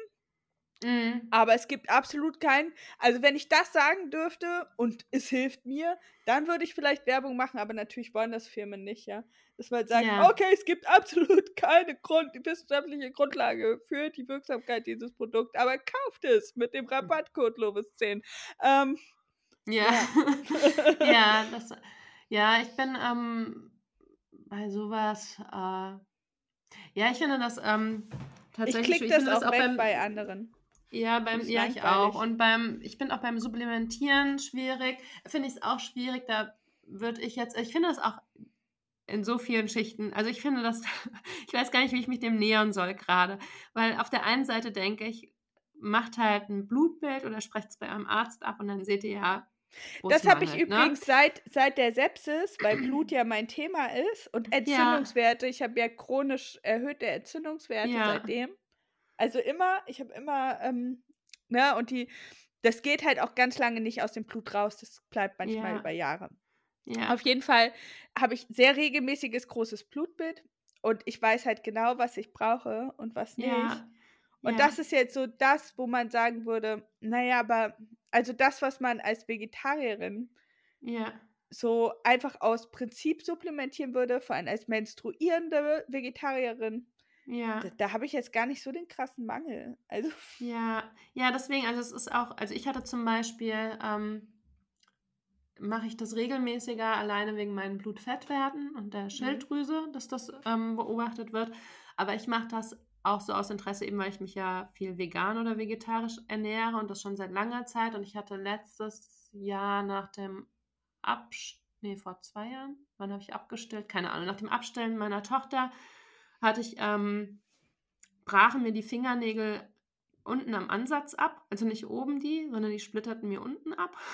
Mhm. Aber es gibt absolut keinen. Also, wenn ich das sagen dürfte und es hilft mir, dann würde ich vielleicht Werbung machen, aber natürlich wollen das Firmen nicht, ja. Dass man sagt, ja. okay, es gibt absolut keine Grund, wissenschaftliche Grundlage für die Wirksamkeit dieses Produkts, aber kauft es mit dem Rabattcode Lovis10. Ähm, ja. Ja. ja, das, ja, ich bin ähm, bei sowas. Äh, ja, ich finde das ähm, tatsächlich. Ich klicke das, auch, das auch beim, bei anderen. Ja, beim, ja, ich auch. Und beim, ich bin auch beim Supplementieren schwierig. Finde ich es auch schwierig. Da würde ich jetzt, ich finde das auch in so vielen Schichten. Also ich finde das, ich weiß gar nicht, wie ich mich dem nähern soll gerade. Weil auf der einen Seite denke ich, macht halt ein Blutbild oder sprecht es bei einem Arzt ab und dann seht ihr ja. Das habe ich ne? übrigens seit, seit der Sepsis, weil Blut ja mein Thema ist und Entzündungswerte. Ja. Ich habe ja chronisch erhöhte Entzündungswerte ja. seitdem. Also immer, ich habe immer, ähm, ne, und die, das geht halt auch ganz lange nicht aus dem Blut raus. Das bleibt manchmal ja. über Jahre. Ja. Auf jeden Fall habe ich sehr regelmäßiges großes Blutbild und ich weiß halt genau, was ich brauche und was nicht. Ja. Und das ist jetzt so das, wo man sagen würde, naja, aber also das, was man als Vegetarierin ja. so einfach aus Prinzip supplementieren würde, vor allem als menstruierende Vegetarierin, ja. Da, da habe ich jetzt gar nicht so den krassen Mangel. Also. Ja, ja, deswegen, also es ist auch, also ich hatte zum Beispiel, ähm, mache ich das regelmäßiger alleine wegen meinen Blutfettwerten und der mhm. Schilddrüse, mhm. dass das ähm, beobachtet wird. Aber ich mache das auch so aus Interesse, eben weil ich mich ja viel vegan oder vegetarisch ernähre und das schon seit langer Zeit. Und ich hatte letztes Jahr nach dem Abstellen, nee, vor zwei Jahren, wann habe ich abgestellt? Keine Ahnung, nach dem Abstellen meiner Tochter hatte ich, ähm, brachen mir die Fingernägel unten am Ansatz ab, also nicht oben die, sondern die splitterten mir unten ab.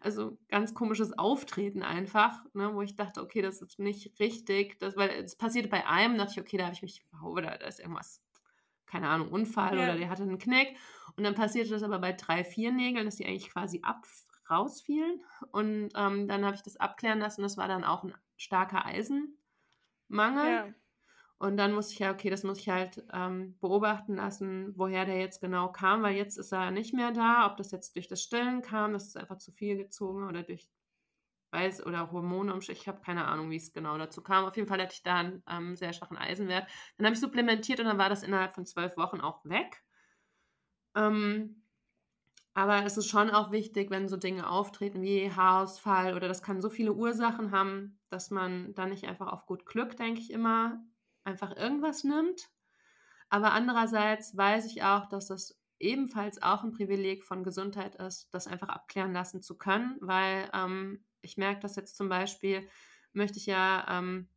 Also ganz komisches Auftreten einfach, ne, wo ich dachte, okay, das ist nicht richtig, das, weil es passierte bei einem, dachte ich, okay, da habe ich mich, oder da ist irgendwas, keine Ahnung, Unfall ja. oder der hatte einen Knick. Und dann passierte das aber bei drei, vier Nägeln, dass die eigentlich quasi ab rausfielen. Und ähm, dann habe ich das abklären lassen, das war dann auch ein starker Eisenmangel. Ja. Und dann muss ich ja, okay, das muss ich halt ähm, beobachten lassen, woher der jetzt genau kam, weil jetzt ist er nicht mehr da. Ob das jetzt durch das Stillen kam, das ist einfach zu viel gezogen oder durch Weiß oder Hormone. Ich habe keine Ahnung, wie es genau dazu kam. Auf jeden Fall hatte ich da einen ähm, sehr schwachen Eisenwert. Dann habe ich supplementiert und dann war das innerhalb von zwölf Wochen auch weg. Ähm, aber es ist schon auch wichtig, wenn so Dinge auftreten wie Haarausfall oder das kann so viele Ursachen haben, dass man da nicht einfach auf gut Glück, denke ich immer, einfach irgendwas nimmt. Aber andererseits weiß ich auch, dass das ebenfalls auch ein Privileg von Gesundheit ist, das einfach abklären lassen zu können, weil ähm, ich merke das jetzt zum Beispiel, möchte ich ja ähm,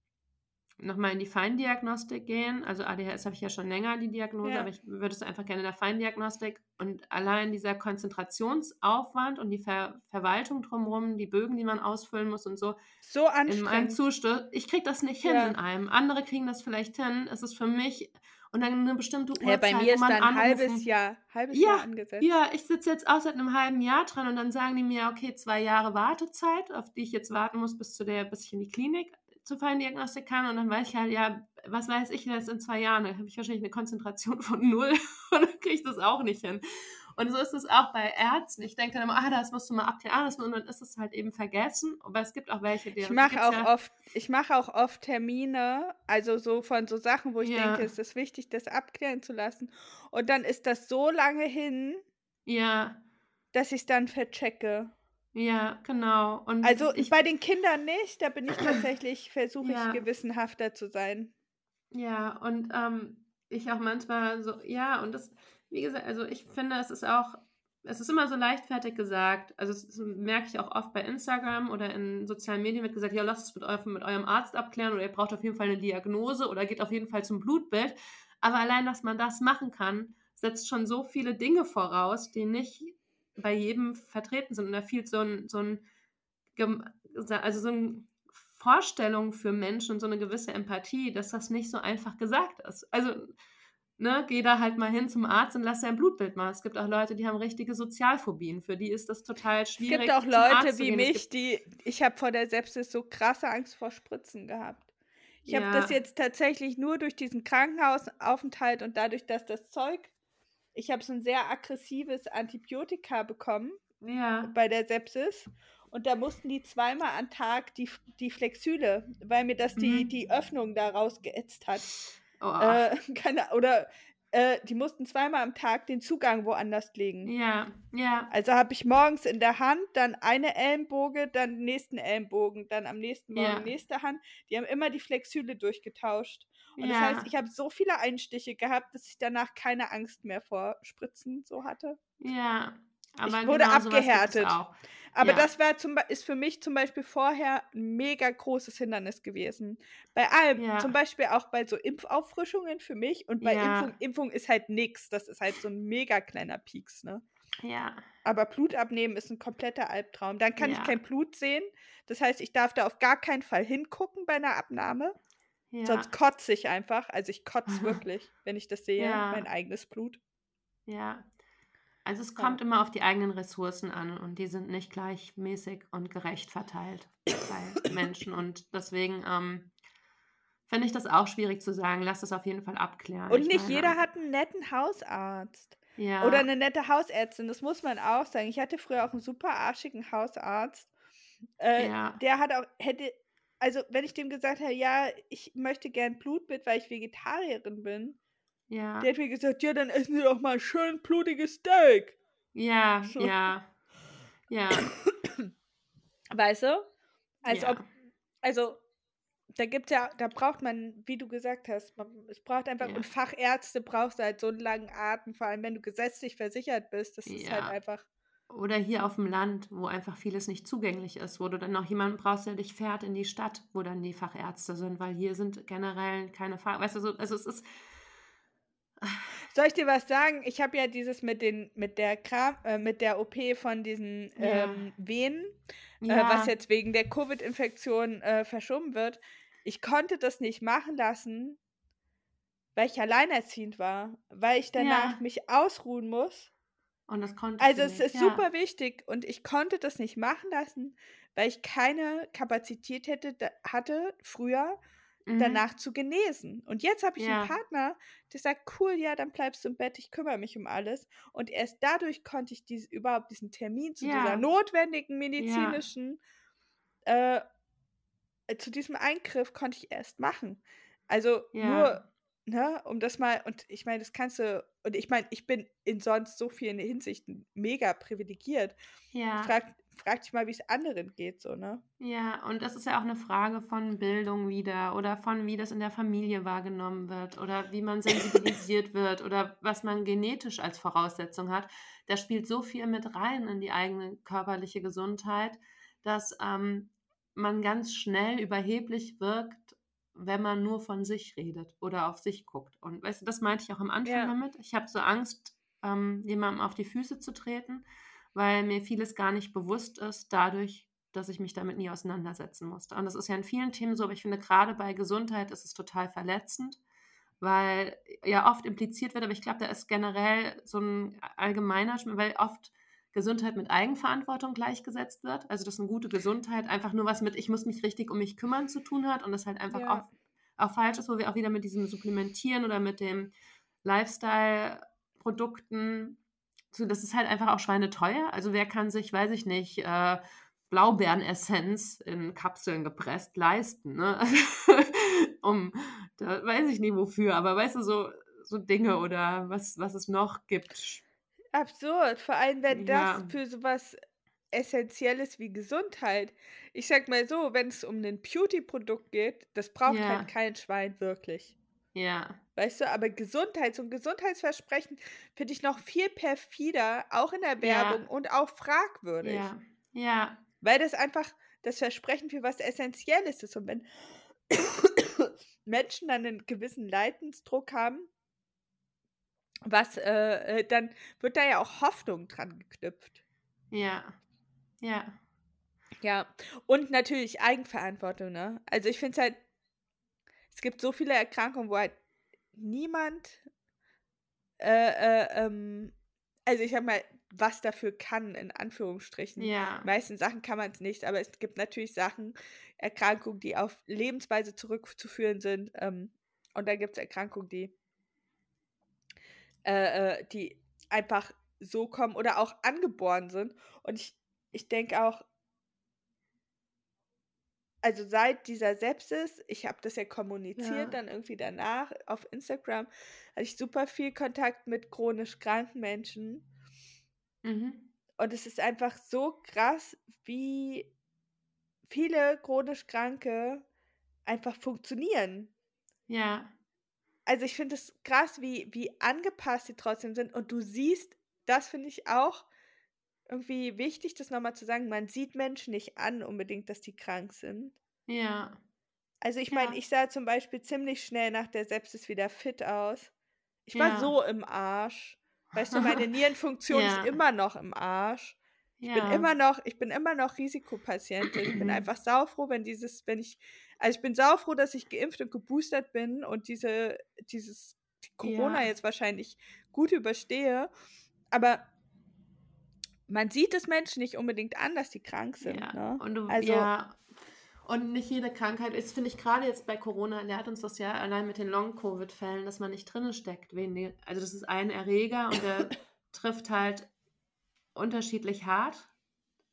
nochmal in die Feindiagnostik gehen. Also ADHS habe ich ja schon länger die Diagnose, ja. aber ich würde es einfach gerne in der Feindiagnostik. Und allein dieser Konzentrationsaufwand und die Ver Verwaltung drumherum, die Bögen, die man ausfüllen muss und so. So anstrengend. In einem Zustand. Ich kriege das nicht hin ja. in einem. Andere kriegen das vielleicht hin. Es ist für mich und dann eine bestimmte Uhrzeit, ja, bei mir ist dann ein halbes Jahr, halbes ja, Jahr angesetzt. Ja, ich sitze jetzt auch seit einem halben Jahr dran und dann sagen die mir, okay, zwei Jahre Wartezeit, auf die ich jetzt warten muss, bis zu der, bis ich in die Klinik zur Feindiagnostik kann und dann weiß ich halt, ja, was weiß ich jetzt in zwei Jahren, da habe ich wahrscheinlich eine Konzentration von null und dann kriege ich das auch nicht hin. Und so ist es auch bei Ärzten. Ich denke dann immer, ah, das musst du mal abklären, ah, das, und dann ist es halt eben vergessen. Aber es gibt auch welche, die. Ich mache auch ja, oft, ich mache auch oft Termine, also so von so Sachen, wo ich ja. denke, es ist wichtig, das abklären zu lassen. Und dann ist das so lange hin, ja. dass ich es dann verchecke. Ja, genau. Und also ich, bei den Kindern nicht, da bin ich tatsächlich, versuche ja. ich gewissenhafter zu sein. Ja, und ähm, ich auch manchmal so, ja, und das, wie gesagt, also ich finde, es ist auch, es ist immer so leichtfertig gesagt. Also das merke ich auch oft bei Instagram oder in sozialen Medien wird gesagt, ja, lasst es mit, eurem, mit eurem Arzt abklären oder ihr braucht auf jeden Fall eine Diagnose oder geht auf jeden Fall zum Blutbild. Aber allein, dass man das machen kann, setzt schon so viele Dinge voraus, die nicht bei jedem vertreten sind. Und da fehlt so ein, so ein, also so eine Vorstellung für Menschen und so eine gewisse Empathie, dass das nicht so einfach gesagt ist. Also, ne, geh da halt mal hin zum Arzt und lass dein Blutbild machen. Es gibt auch Leute, die haben richtige Sozialphobien. Für die ist das total schwierig. Es gibt auch Leute wie mich, die, ich habe vor der Sepsis so krasse Angst vor Spritzen gehabt. Ich ja. habe das jetzt tatsächlich nur durch diesen Krankenhausaufenthalt und dadurch, dass das Zeug ich habe so ein sehr aggressives Antibiotika bekommen ja. bei der Sepsis. Und da mussten die zweimal am Tag die, die Flexüle, weil mir das die, mhm. die Öffnung da rausgeätzt hat. Oh. Äh, keine, oder äh, die mussten zweimal am Tag den Zugang woanders legen. Ja, ja. Also habe ich morgens in der Hand, dann eine Ellenboge, dann den nächsten Ellenbogen, dann am nächsten Morgen ja. nächste Hand. Die haben immer die Flexüle durchgetauscht. Und ja. das heißt, ich habe so viele Einstiche gehabt, dass ich danach keine Angst mehr vor Spritzen so hatte. Ja. Aber ich wurde genau abgehärtet. Aber ja. das war zum, ist für mich zum Beispiel vorher ein mega großes Hindernis gewesen. Bei allem, ja. zum Beispiel auch bei so Impfauffrischungen für mich und bei ja. Impfung, Impfung ist halt nichts. Das ist halt so ein mega kleiner Pieks, ne? Ja. Aber Blut abnehmen ist ein kompletter Albtraum. Dann kann ich kein Blut sehen. Das heißt, ich darf da auf gar keinen Fall hingucken bei einer Abnahme. Sonst kotze ich einfach. Also ich kotze wirklich, wenn ich das sehe, mein eigenes Blut. Ja, also es kommt ja. immer auf die eigenen Ressourcen an und die sind nicht gleichmäßig und gerecht verteilt bei Menschen. Und deswegen ähm, finde ich das auch schwierig zu sagen. Lass es auf jeden Fall abklären. Und ich nicht meine, jeder hat einen netten Hausarzt. Ja. Oder eine nette Hausärztin, das muss man auch sagen. Ich hatte früher auch einen super arschigen Hausarzt. Äh, ja. Der hat auch, hätte, also wenn ich dem gesagt hätte, ja, ich möchte gern Blutbild, weil ich Vegetarierin bin, ja. Der hat mir gesagt, ja, dann essen Sie doch mal schön blutiges Steak. Ja, so. ja. Ja. Weißt du? Als ja. ob, also, da gibt's ja, da braucht man, wie du gesagt hast, man, es braucht einfach, ja. und Fachärzte brauchst du halt so einen langen Atem, vor allem wenn du gesetzlich versichert bist, das ist halt einfach. Oder hier auf dem Land, wo einfach vieles nicht zugänglich ist, wo du dann noch jemanden brauchst, der dich fährt in die Stadt, wo dann die Fachärzte sind, weil hier sind generell keine Fach, weißt du, so, also es ist, soll ich dir was sagen? Ich habe ja dieses mit den mit der Kram, äh, mit der OP von diesen ja. ähm, Venen, äh, ja. äh, was jetzt wegen der Covid-Infektion äh, verschoben wird. Ich konnte das nicht machen lassen, weil ich alleinerziehend war, weil ich danach ja. mich ausruhen muss. Und das konnte Also es ist super wichtig und ich konnte das nicht machen lassen, weil ich keine Kapazität hätte, hatte früher mhm. danach zu genesen. Und jetzt habe ich ja. einen Partner, der sagt, cool, ja, dann bleibst du im Bett, ich kümmere mich um alles. Und erst dadurch konnte ich dies, überhaupt diesen Termin zu ja. dieser notwendigen medizinischen, ja. äh, zu diesem Eingriff konnte ich erst machen. Also nur, ne, um das mal, und ich meine, das kannst du, und ich meine, ich bin in sonst so vielen Hinsichten mega privilegiert. Ja. Frag, frag dich mal, wie es anderen geht, so, ne? Ja, und das ist ja auch eine Frage von Bildung wieder oder von wie das in der Familie wahrgenommen wird oder wie man sensibilisiert wird oder was man genetisch als Voraussetzung hat. Da spielt so viel mit rein in die eigene körperliche Gesundheit, dass ähm, man ganz schnell überheblich wirkt, wenn man nur von sich redet oder auf sich guckt. Und weißt du, das meinte ich auch am Anfang ja. damit. Ich habe so Angst, ähm, jemandem auf die Füße zu treten weil mir vieles gar nicht bewusst ist, dadurch, dass ich mich damit nie auseinandersetzen musste. Und das ist ja in vielen Themen so, aber ich finde, gerade bei Gesundheit ist es total verletzend, weil ja oft impliziert wird, aber ich glaube, da ist generell so ein allgemeiner, weil oft Gesundheit mit Eigenverantwortung gleichgesetzt wird. Also, dass eine gute Gesundheit einfach nur was mit, ich muss mich richtig um mich kümmern zu tun hat und das halt einfach ja. auch, auch falsch ist, wo wir auch wieder mit diesem Supplementieren oder mit dem Lifestyle-Produkten so, das ist halt einfach auch schweineteuer. Also wer kann sich, weiß ich nicht, äh, Blaubeerenessenz in Kapseln gepresst leisten, ne? um, da weiß ich nicht wofür, aber weißt du, so, so Dinge oder was, was es noch gibt. Absurd, vor allem wenn ja. das für sowas Essentielles wie Gesundheit. Ich sag mal so, wenn es um ein Beauty-Produkt geht, das braucht ja. halt kein Schwein wirklich. Ja. Weißt du, aber Gesundheits- und Gesundheitsversprechen finde ich noch viel perfider, auch in der Werbung ja. und auch fragwürdig. Ja. Ja. Weil das einfach das Versprechen für was Essentielles ist. Und wenn Menschen dann einen gewissen Leidensdruck haben, was, äh, äh, dann wird da ja auch Hoffnung dran geknüpft. Ja. Ja. Ja. Und natürlich Eigenverantwortung, ne? Also ich finde es halt, es gibt so viele Erkrankungen, wo halt niemand, äh, äh, ähm, also ich sag mal, was dafür kann, in Anführungsstrichen. Ja. Die meisten Sachen kann man es nicht, aber es gibt natürlich Sachen, Erkrankungen, die auf Lebensweise zurückzuführen sind. Ähm, und da gibt es Erkrankungen, die, äh, äh, die einfach so kommen oder auch angeboren sind. Und ich, ich denke auch, also seit dieser Sepsis, ich habe das ja kommuniziert, ja. dann irgendwie danach auf Instagram, hatte ich super viel Kontakt mit chronisch kranken Menschen. Mhm. Und es ist einfach so krass, wie viele chronisch Kranke einfach funktionieren. Ja. Also ich finde es krass, wie, wie angepasst sie trotzdem sind. Und du siehst, das finde ich auch irgendwie wichtig, das nochmal zu sagen, man sieht Menschen nicht an unbedingt, dass die krank sind. Ja. Also ich meine, ja. ich sah zum Beispiel ziemlich schnell nach der Sepsis wieder fit aus. Ich war ja. so im Arsch. Weißt du, meine Nierenfunktion ja. ist immer noch im Arsch. Ich ja. bin immer noch, ich bin immer noch Risikopatientin. Ich bin einfach saufroh, wenn dieses, wenn ich, also ich bin saufroh, dass ich geimpft und geboostert bin und diese, dieses Corona ja. jetzt wahrscheinlich gut überstehe. Aber man sieht es Menschen nicht unbedingt an, dass die krank sind. Ja. Ne? Und du, also, ja, und nicht jede Krankheit ist, finde ich gerade jetzt bei Corona, der hat uns das ja allein mit den Long-Covid-Fällen, dass man nicht drinne steckt. Also das ist ein Erreger und der trifft halt unterschiedlich hart.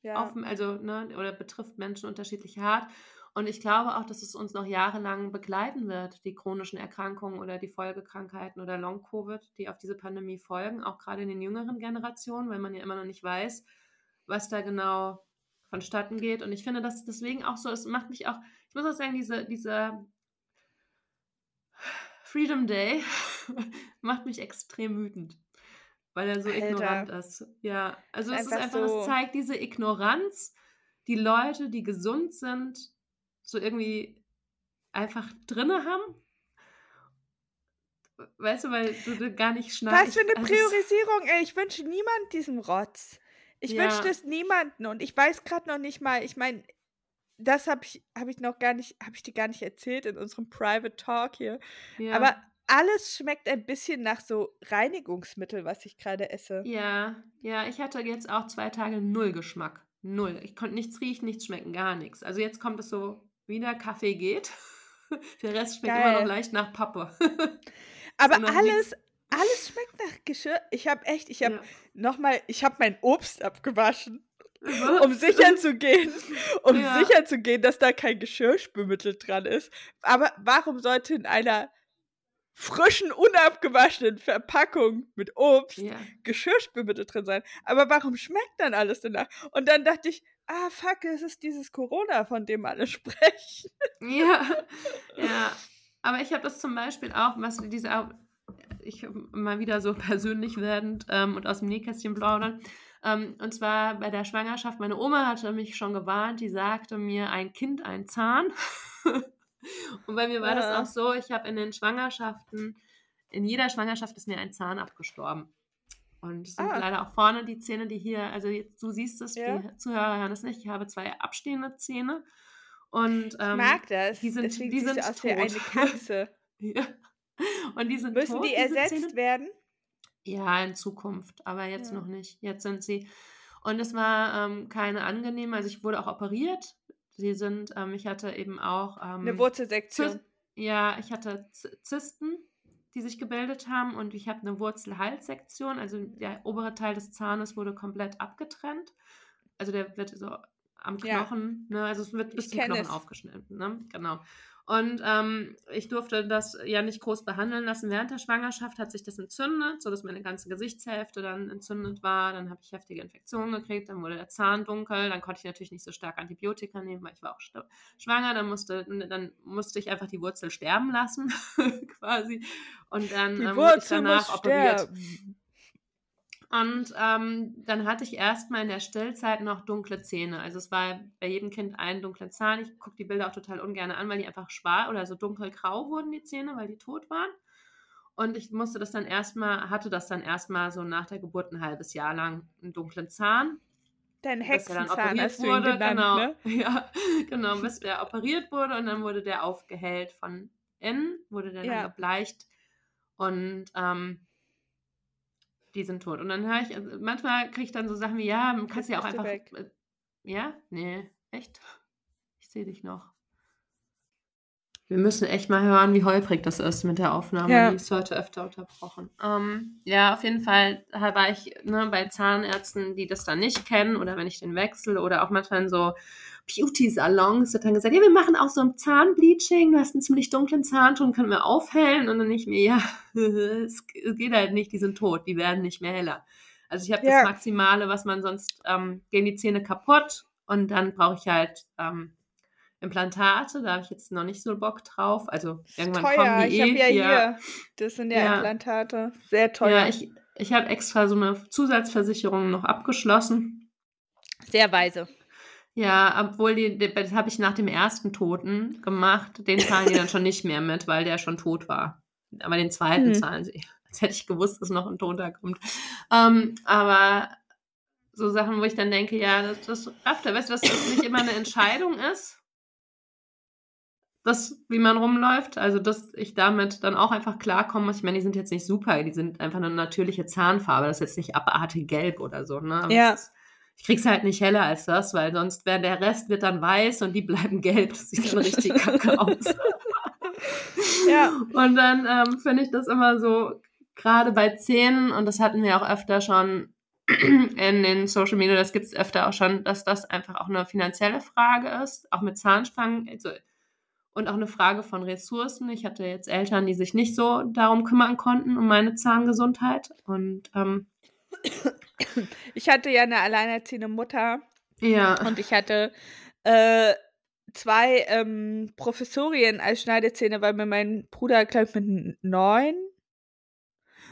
Ja. Auf, also, ne, oder betrifft Menschen unterschiedlich hart. Und ich glaube auch, dass es uns noch jahrelang begleiten wird, die chronischen Erkrankungen oder die Folgekrankheiten oder Long-Covid, die auf diese Pandemie folgen, auch gerade in den jüngeren Generationen, weil man ja immer noch nicht weiß, was da genau vonstatten geht. Und ich finde das deswegen auch so, es macht mich auch, ich muss auch sagen, diese, dieser Freedom Day macht mich extrem wütend, weil er so Alter. ignorant ist. Ja, also es ist einfach, so es zeigt diese Ignoranz, die Leute, die gesund sind, so irgendwie einfach drinne haben. Weißt du, weil du gar nicht schneidest. Was für eine also Priorisierung, ey. Ich wünsche niemand diesen Rotz. Ich ja. wünsche das niemanden und ich weiß gerade noch nicht mal, ich meine, das habe ich, hab ich noch gar nicht, habe ich dir gar nicht erzählt in unserem Private Talk hier. Ja. Aber alles schmeckt ein bisschen nach so Reinigungsmittel, was ich gerade esse. Ja, ja, ich hatte jetzt auch zwei Tage null Geschmack. Null. Ich konnte nichts riechen, nichts schmecken, gar nichts. Also jetzt kommt es so, wie der Kaffee geht. Der Rest schmeckt Geil. immer noch leicht nach Pappe. Aber alles, alles schmeckt nach Geschirr. Ich habe echt, ich habe ja. nochmal, ich habe mein Obst abgewaschen, Was? um sicher zu gehen, um ja. sicher zu gehen, dass da kein Geschirrspülmittel dran ist. Aber warum sollte in einer frischen, unabgewaschenen Verpackung mit Obst ja. Geschirrspülmittel drin sein? Aber warum schmeckt dann alles danach? Und dann dachte ich, ah fuck, es ist dieses Corona, von dem alle sprechen. Ja, ja. Aber ich habe das zum Beispiel auch, was diese ich mal wieder so persönlich werdend ähm, und aus dem Nähkästchen plaudern. Ähm, und zwar bei der Schwangerschaft, meine Oma hatte mich schon gewarnt, die sagte mir, ein Kind, ein Zahn. und bei mir war ja. das auch so, ich habe in den Schwangerschaften, in jeder Schwangerschaft ist mir ein Zahn abgestorben. Und es sind ah. leider auch vorne die Zähne, die hier, also jetzt, du siehst es, ja. die Zuhörer hören es nicht, ich habe zwei abstehende Zähne. Und, ähm, ich mag das. Die sind, Deswegen die sind aus tot. eine Katze. ja. Und die sind Müssen tot, die ersetzt werden? Ja, in Zukunft, aber jetzt ja. noch nicht. Jetzt sind sie. Und es war ähm, keine angenehme, also ich wurde auch operiert. Sie sind, ähm, ich hatte eben auch. Ähm, Eine Wurzelsektion. Zyst, ja, ich hatte Zysten, die sich gebildet haben und ich habe eine Wurzelhalssektion, also der obere Teil des Zahnes wurde komplett abgetrennt. Also der wird so am Knochen, ja. ne, also es wird bis ich zum Knochen es. aufgeschnitten, ne? Genau. Und ähm, ich durfte das ja nicht groß behandeln lassen. Während der Schwangerschaft hat sich das entzündet, sodass meine ganze Gesichtshälfte dann entzündet war. Dann habe ich heftige Infektionen gekriegt, dann wurde der Zahn dunkel. Dann konnte ich natürlich nicht so stark Antibiotika nehmen, weil ich war auch schwanger. Dann musste, dann musste ich einfach die Wurzel sterben lassen, quasi. Und dann ähm, wurde ich danach operiert. Sterben. Und ähm, dann hatte ich erstmal in der Stillzeit noch dunkle Zähne. Also es war bei jedem Kind ein dunkler Zahn. Ich gucke die Bilder auch total ungern an, weil die einfach schwarz oder so dunkelgrau wurden, die Zähne, weil die tot waren. Und ich musste das dann erstmal, hatte das dann erstmal so nach der Geburt ein halbes Jahr lang einen dunklen Zahn. Dein Hexenzahn hast du ihn genannt, genau, ne? Ja, genau, bis der operiert wurde und dann wurde der aufgehellt von innen, wurde der ja. dann gebleicht. Und ähm, die sind tot. Und dann höre ich, also manchmal kriege ich dann so Sachen wie, ja, kannst du ja auch einfach. Weg. Äh, ja? Nee, echt? Ich sehe dich noch. Wir müssen echt mal hören, wie holprig das ist mit der Aufnahme. Ja. Die ist heute öfter unterbrochen. Ähm, ja, auf jeden Fall war ich ne, bei Zahnärzten, die das dann nicht kennen oder wenn ich den wechsle oder auch manchmal in so Beauty-Salons wird dann gesagt, ja, wir machen auch so ein Zahnbleaching, du hast einen ziemlich dunklen Zahnschuh, können wir aufhellen und dann nicht mehr, ja, es geht halt nicht, die sind tot, die werden nicht mehr heller. Also ich habe ja. das Maximale, was man sonst, ähm, gehen die Zähne kaputt und dann brauche ich halt ähm, Implantate, da habe ich jetzt noch nicht so Bock drauf. Also irgendwann teuer. kommen die ich eh. Ja, hier, hier, das sind ja, ja, Implantate, sehr teuer. Ja, ich, ich habe extra so eine Zusatzversicherung noch abgeschlossen. Sehr weise. Ja, obwohl die, das habe ich nach dem ersten Toten gemacht. Den zahlen die dann schon nicht mehr mit, weil der schon tot war. Aber den zweiten hm. zahlen sie. Als hätte ich gewusst, dass noch ein Toter kommt. Ähm, aber so Sachen, wo ich dann denke, ja, das, das rafft er. Weißt du, dass das nicht immer eine Entscheidung ist? Das, wie man rumläuft. Also, dass ich damit dann auch einfach klarkommen muss. Ich meine, die sind jetzt nicht super, die sind einfach eine natürliche Zahnfarbe. Das ist jetzt nicht abartig gelb oder so. Ne? Aber ja ich krieg's halt nicht heller als das, weil sonst wäre der Rest wird dann weiß und die bleiben gelb. Das sieht dann richtig kacke aus. ja. Und dann ähm, finde ich das immer so, gerade bei Zähnen, und das hatten wir auch öfter schon in den Social Media, das gibt es öfter auch schon, dass das einfach auch eine finanzielle Frage ist, auch mit Zahnspangen. Also, und auch eine Frage von Ressourcen. Ich hatte jetzt Eltern, die sich nicht so darum kümmern konnten, um meine Zahngesundheit. Und ähm, ich hatte ja eine alleinerziehende Mutter. Ja. Und ich hatte äh, zwei ähm, Professorien als Schneidezähne, weil mir mein Bruder, glaube ich, mit neun,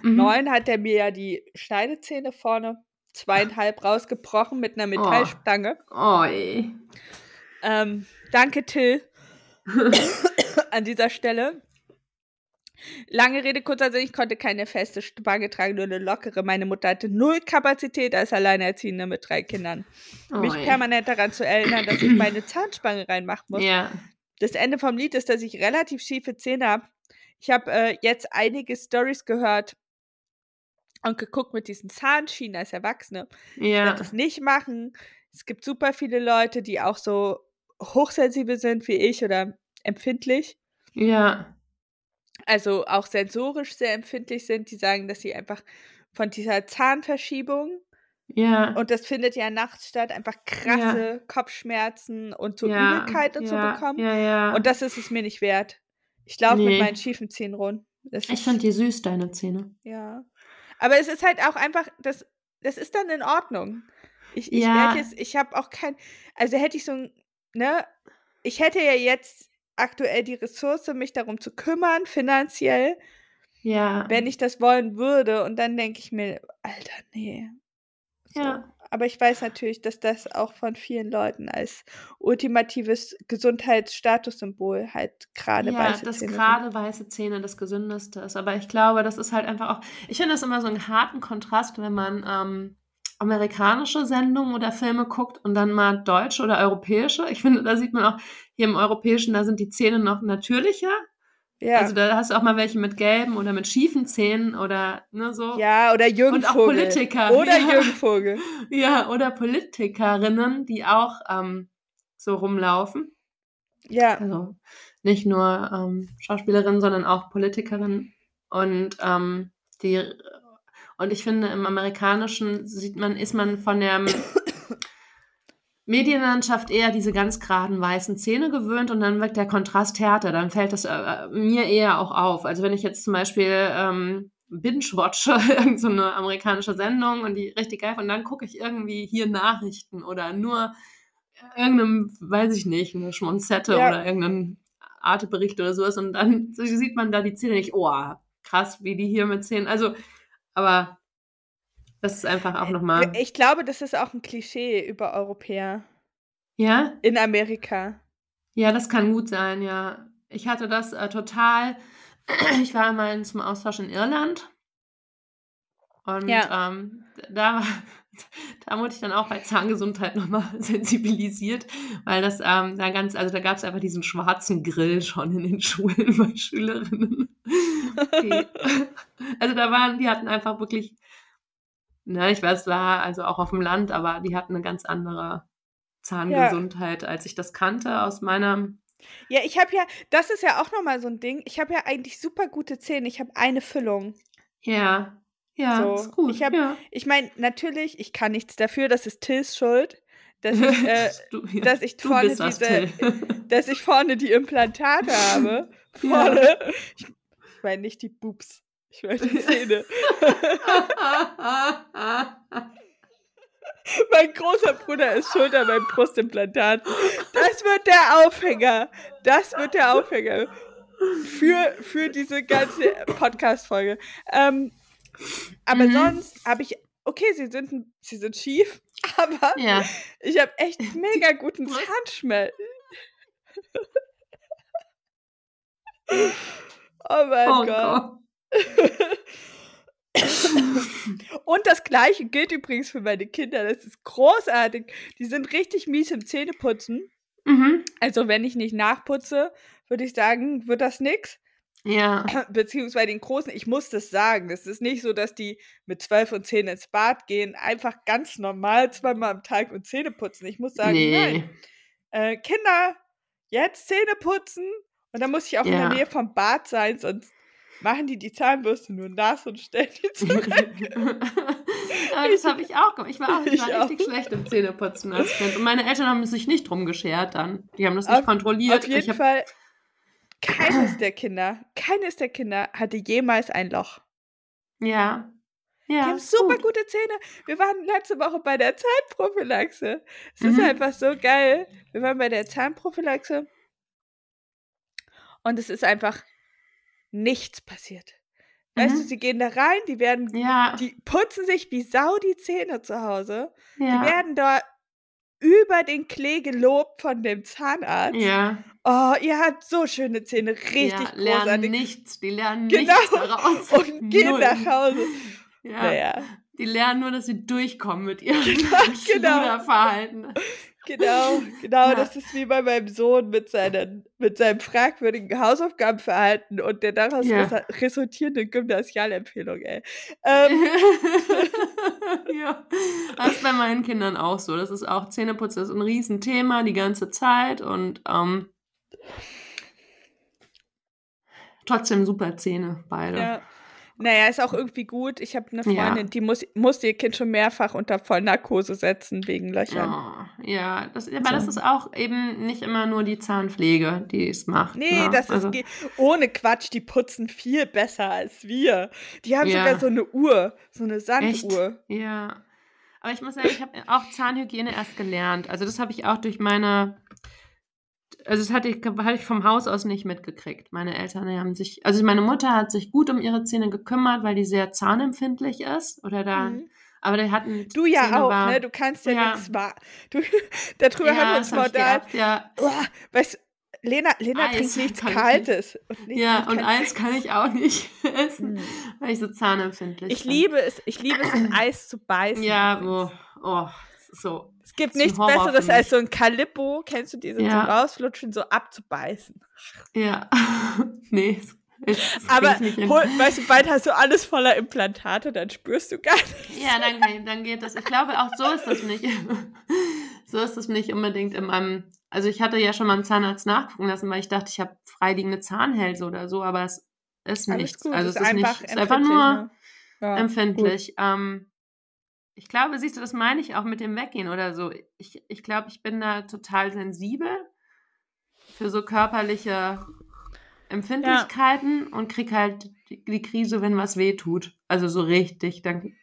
mhm. neun hat er mir ja die Schneidezähne vorne zweieinhalb rausgebrochen mit einer oh. Metallstange. Oh, oh ähm, danke, Till, an dieser Stelle. Lange Rede, kurzer Sinn, ich konnte keine feste Spange tragen, nur eine lockere. Meine Mutter hatte null Kapazität als Alleinerziehende mit drei Kindern. Oh, mich permanent daran zu erinnern, dass ich meine Zahnspange reinmachen muss. Ja. Das Ende vom Lied ist, dass ich relativ schiefe Zähne habe. Ich habe äh, jetzt einige Stories gehört und geguckt mit diesen Zahnschienen als Erwachsene. Ja. Ich werde das nicht machen. Es gibt super viele Leute, die auch so hochsensibel sind wie ich oder empfindlich. Ja also auch sensorisch sehr empfindlich sind, die sagen, dass sie einfach von dieser Zahnverschiebung ja. Und das findet ja nachts statt, einfach krasse ja. Kopfschmerzen und so ja. Übelkeit und ja. so bekommen. Ja, ja. Und das ist es mir nicht wert. Ich laufe nee. mit meinen schiefen Zähnen rund. Das ich fand die süß, deine Zähne. Ja. Aber es ist halt auch einfach, das, das ist dann in Ordnung. Ich, ich ja. jetzt, ich habe auch kein, also hätte ich so ein, ne, ich hätte ja jetzt aktuell die Ressource, mich darum zu kümmern, finanziell. Ja. Wenn ich das wollen würde. Und dann denke ich mir, Alter, nee. So. Ja. Aber ich weiß natürlich, dass das auch von vielen Leuten als ultimatives Gesundheitsstatussymbol halt gerade ja, weiße dass Zähne. Ja, dass gerade weiße Zähne das Gesündeste ist. Aber ich glaube, das ist halt einfach auch. Ich finde das immer so einen harten Kontrast, wenn man ähm, amerikanische Sendungen oder Filme guckt und dann mal deutsche oder europäische. Ich finde, da sieht man auch hier im europäischen, da sind die Zähne noch natürlicher. Ja. Also da hast du auch mal welche mit gelben oder mit schiefen Zähnen oder ne, so. Ja, oder Jürgen Und auch Politiker. Oder ja. Jürgen Vogel. Ja, oder Politikerinnen, die auch ähm, so rumlaufen. Ja. Also nicht nur ähm, Schauspielerinnen, sondern auch Politikerinnen. Und ähm, die und ich finde, im Amerikanischen sieht man, ist man von der Medienlandschaft eher diese ganz geraden weißen Zähne gewöhnt und dann wirkt der Kontrast härter. Dann fällt das äh, mir eher auch auf. Also wenn ich jetzt zum Beispiel ähm, binge-watche irgendeine so amerikanische Sendung und die richtig geil und dann gucke ich irgendwie hier Nachrichten oder nur irgendeinem, weiß ich nicht, eine Schmonzette ja. oder irgendeinen Artebericht oder sowas und dann sieht man da die Zähne nicht, oh, krass, wie die hier mit Zähnen, also, aber das ist einfach auch nochmal. Ich glaube, das ist auch ein Klischee über Europäer. Ja? In Amerika. Ja, das kann gut sein, ja. Ich hatte das äh, total. Ich war einmal zum Austausch in Irland. Und ja. ähm, da, da wurde ich dann auch bei Zahngesundheit nochmal sensibilisiert, weil das ähm, da ganz, also da gab es einfach diesen schwarzen Grill schon in den Schulen bei Schülerinnen. Okay. also da waren, die hatten einfach wirklich ne, ich weiß, es war also auch auf dem Land, aber die hatten eine ganz andere Zahngesundheit, ja. als ich das kannte aus meiner. Ja, ich habe ja, das ist ja auch nochmal so ein Ding. Ich habe ja eigentlich super gute Zähne. Ich habe eine Füllung. Ja, ja, so. ist gut. Ich, ja. ich meine, natürlich, ich kann nichts dafür, das ist Tills Schuld, dass ich, äh, du, ja, dass ich vorne diese, dass ich vorne die Implantate habe. Vorne. Ja. Ich, ich meine nicht die Boobs. Ich meine die Zähne. mein großer Bruder ist schuld an meinem Brustimplantat. Das wird der Aufhänger. Das wird der Aufhänger für, für diese ganze Podcast-Folge. Ähm, aber mhm. sonst habe ich, okay, sie sind, sie sind schief, aber ja. ich habe echt mega guten Zahnschmelz. oh mein oh Gott. Gott. Und das gleiche gilt übrigens für meine Kinder. Das ist großartig. Die sind richtig mies im Zähneputzen. Mhm. Also, wenn ich nicht nachputze, würde ich sagen, wird das nix. Ja. Beziehungsweise den Großen, ich muss das sagen. Es ist nicht so, dass die mit zwölf und zehn ins Bad gehen, einfach ganz normal zweimal am Tag und Zähne putzen. Ich muss sagen, nee. nein. Äh, Kinder, jetzt Zähne putzen. Und dann muss ich auch ja. in der Nähe vom Bad sein, sonst machen die die Zahnbürste nur nass und stellen die zurück. das habe ich auch gemacht. Ich war, auch, ich war richtig auch. schlecht im Zähneputzen als Kind. Und meine Eltern haben sich nicht drum geschert dann. Die haben das nicht auf, kontrolliert. Auf jeden Fall, keines der Kinder, keines der Kinder hatte jemals ein Loch. Ja. Ja, die haben super gut. gute Zähne. Wir waren letzte Woche bei der Zahnprophylaxe. Es mhm. ist einfach so geil. Wir waren bei der Zahnprophylaxe. Und es ist einfach nichts passiert. Weißt mhm. du, sie gehen da rein, die werden, ja. die putzen sich wie Sau die Zähne zu Hause. Ja. Die werden da über den Klee gelobt von dem Zahnarzt. Ja. Oh, ihr habt so schöne Zähne, richtig ja, lernen großartig. nichts, die lernen genau. nichts daraus. Und gehen Null. nach Hause. Ja. Naja. Die lernen nur, dass sie durchkommen mit ihrem genau, genau. Genau, genau, ja. das ist wie bei meinem Sohn mit, seinen, mit seinem fragwürdigen Hausaufgabenverhalten und der daraus ja. resultierenden Gymnasialempfehlung, ey. Ähm. ja, das ist bei meinen Kindern auch so. Das ist auch Zähneputzen, das ist ein Riesenthema die ganze Zeit und ähm, trotzdem super Zähne, beide. Ja. Naja, ist auch irgendwie gut. Ich habe eine Freundin, ja. die muss, musste ihr Kind schon mehrfach unter Vollnarkose setzen wegen Löchern. Oh, ja, das, aber so. das ist auch eben nicht immer nur die Zahnpflege, die es macht. Nee, ne? das also. ist ohne Quatsch, die putzen viel besser als wir. Die haben ja. sogar so eine Uhr, so eine Sanduhr. Echt? Ja. Aber ich muss sagen, ich habe auch Zahnhygiene erst gelernt. Also das habe ich auch durch meine also das hatte ich, hatte ich vom Haus aus nicht mitgekriegt. Meine Eltern haben sich, also meine Mutter hat sich gut um ihre Zähne gekümmert, weil die sehr zahnempfindlich ist. Oder da, mhm. aber die hatten. Du ja Zähne auch, war, ne? Du kannst ja, ja. nichts. Du, darüber ja, haben wir uns mal da. Ja. Oh, weißt Lena, Lena Eis trinkt nichts Kaltes. Und nicht, ja, und Eis kann ich auch nicht essen, mhm. weil ich so zahnempfindlich ich bin. Liebe es, ich liebe es, in Eis zu beißen. Ja, oh, oh so. Es gibt nichts Besseres als so ein Calippo, kennst du diese, ja. zum Rausflutschen, so abzubeißen. Ja, nee, das Aber hol, weißt du, bald hast du alles voller Implantate, dann spürst du gar nichts. Ja, dann, dann geht das. Ich glaube, auch so ist das nicht. so ist das nicht unbedingt in meinem. Also ich hatte ja schon mal einen Zahnarzt nachgucken lassen, weil ich dachte, ich habe freiliegende Zahnhälse oder so, aber es ist nichts. Gut, also es ist, einfach, nicht, ist einfach nur ne? ja, empfindlich. Ähm, ich glaube, siehst du, das meine ich auch mit dem Weggehen oder so. Ich, ich glaube, ich bin da total sensibel für so körperliche Empfindlichkeiten ja. und krieg halt die, die, Krise, wenn was weh tut. Also so richtig. Dann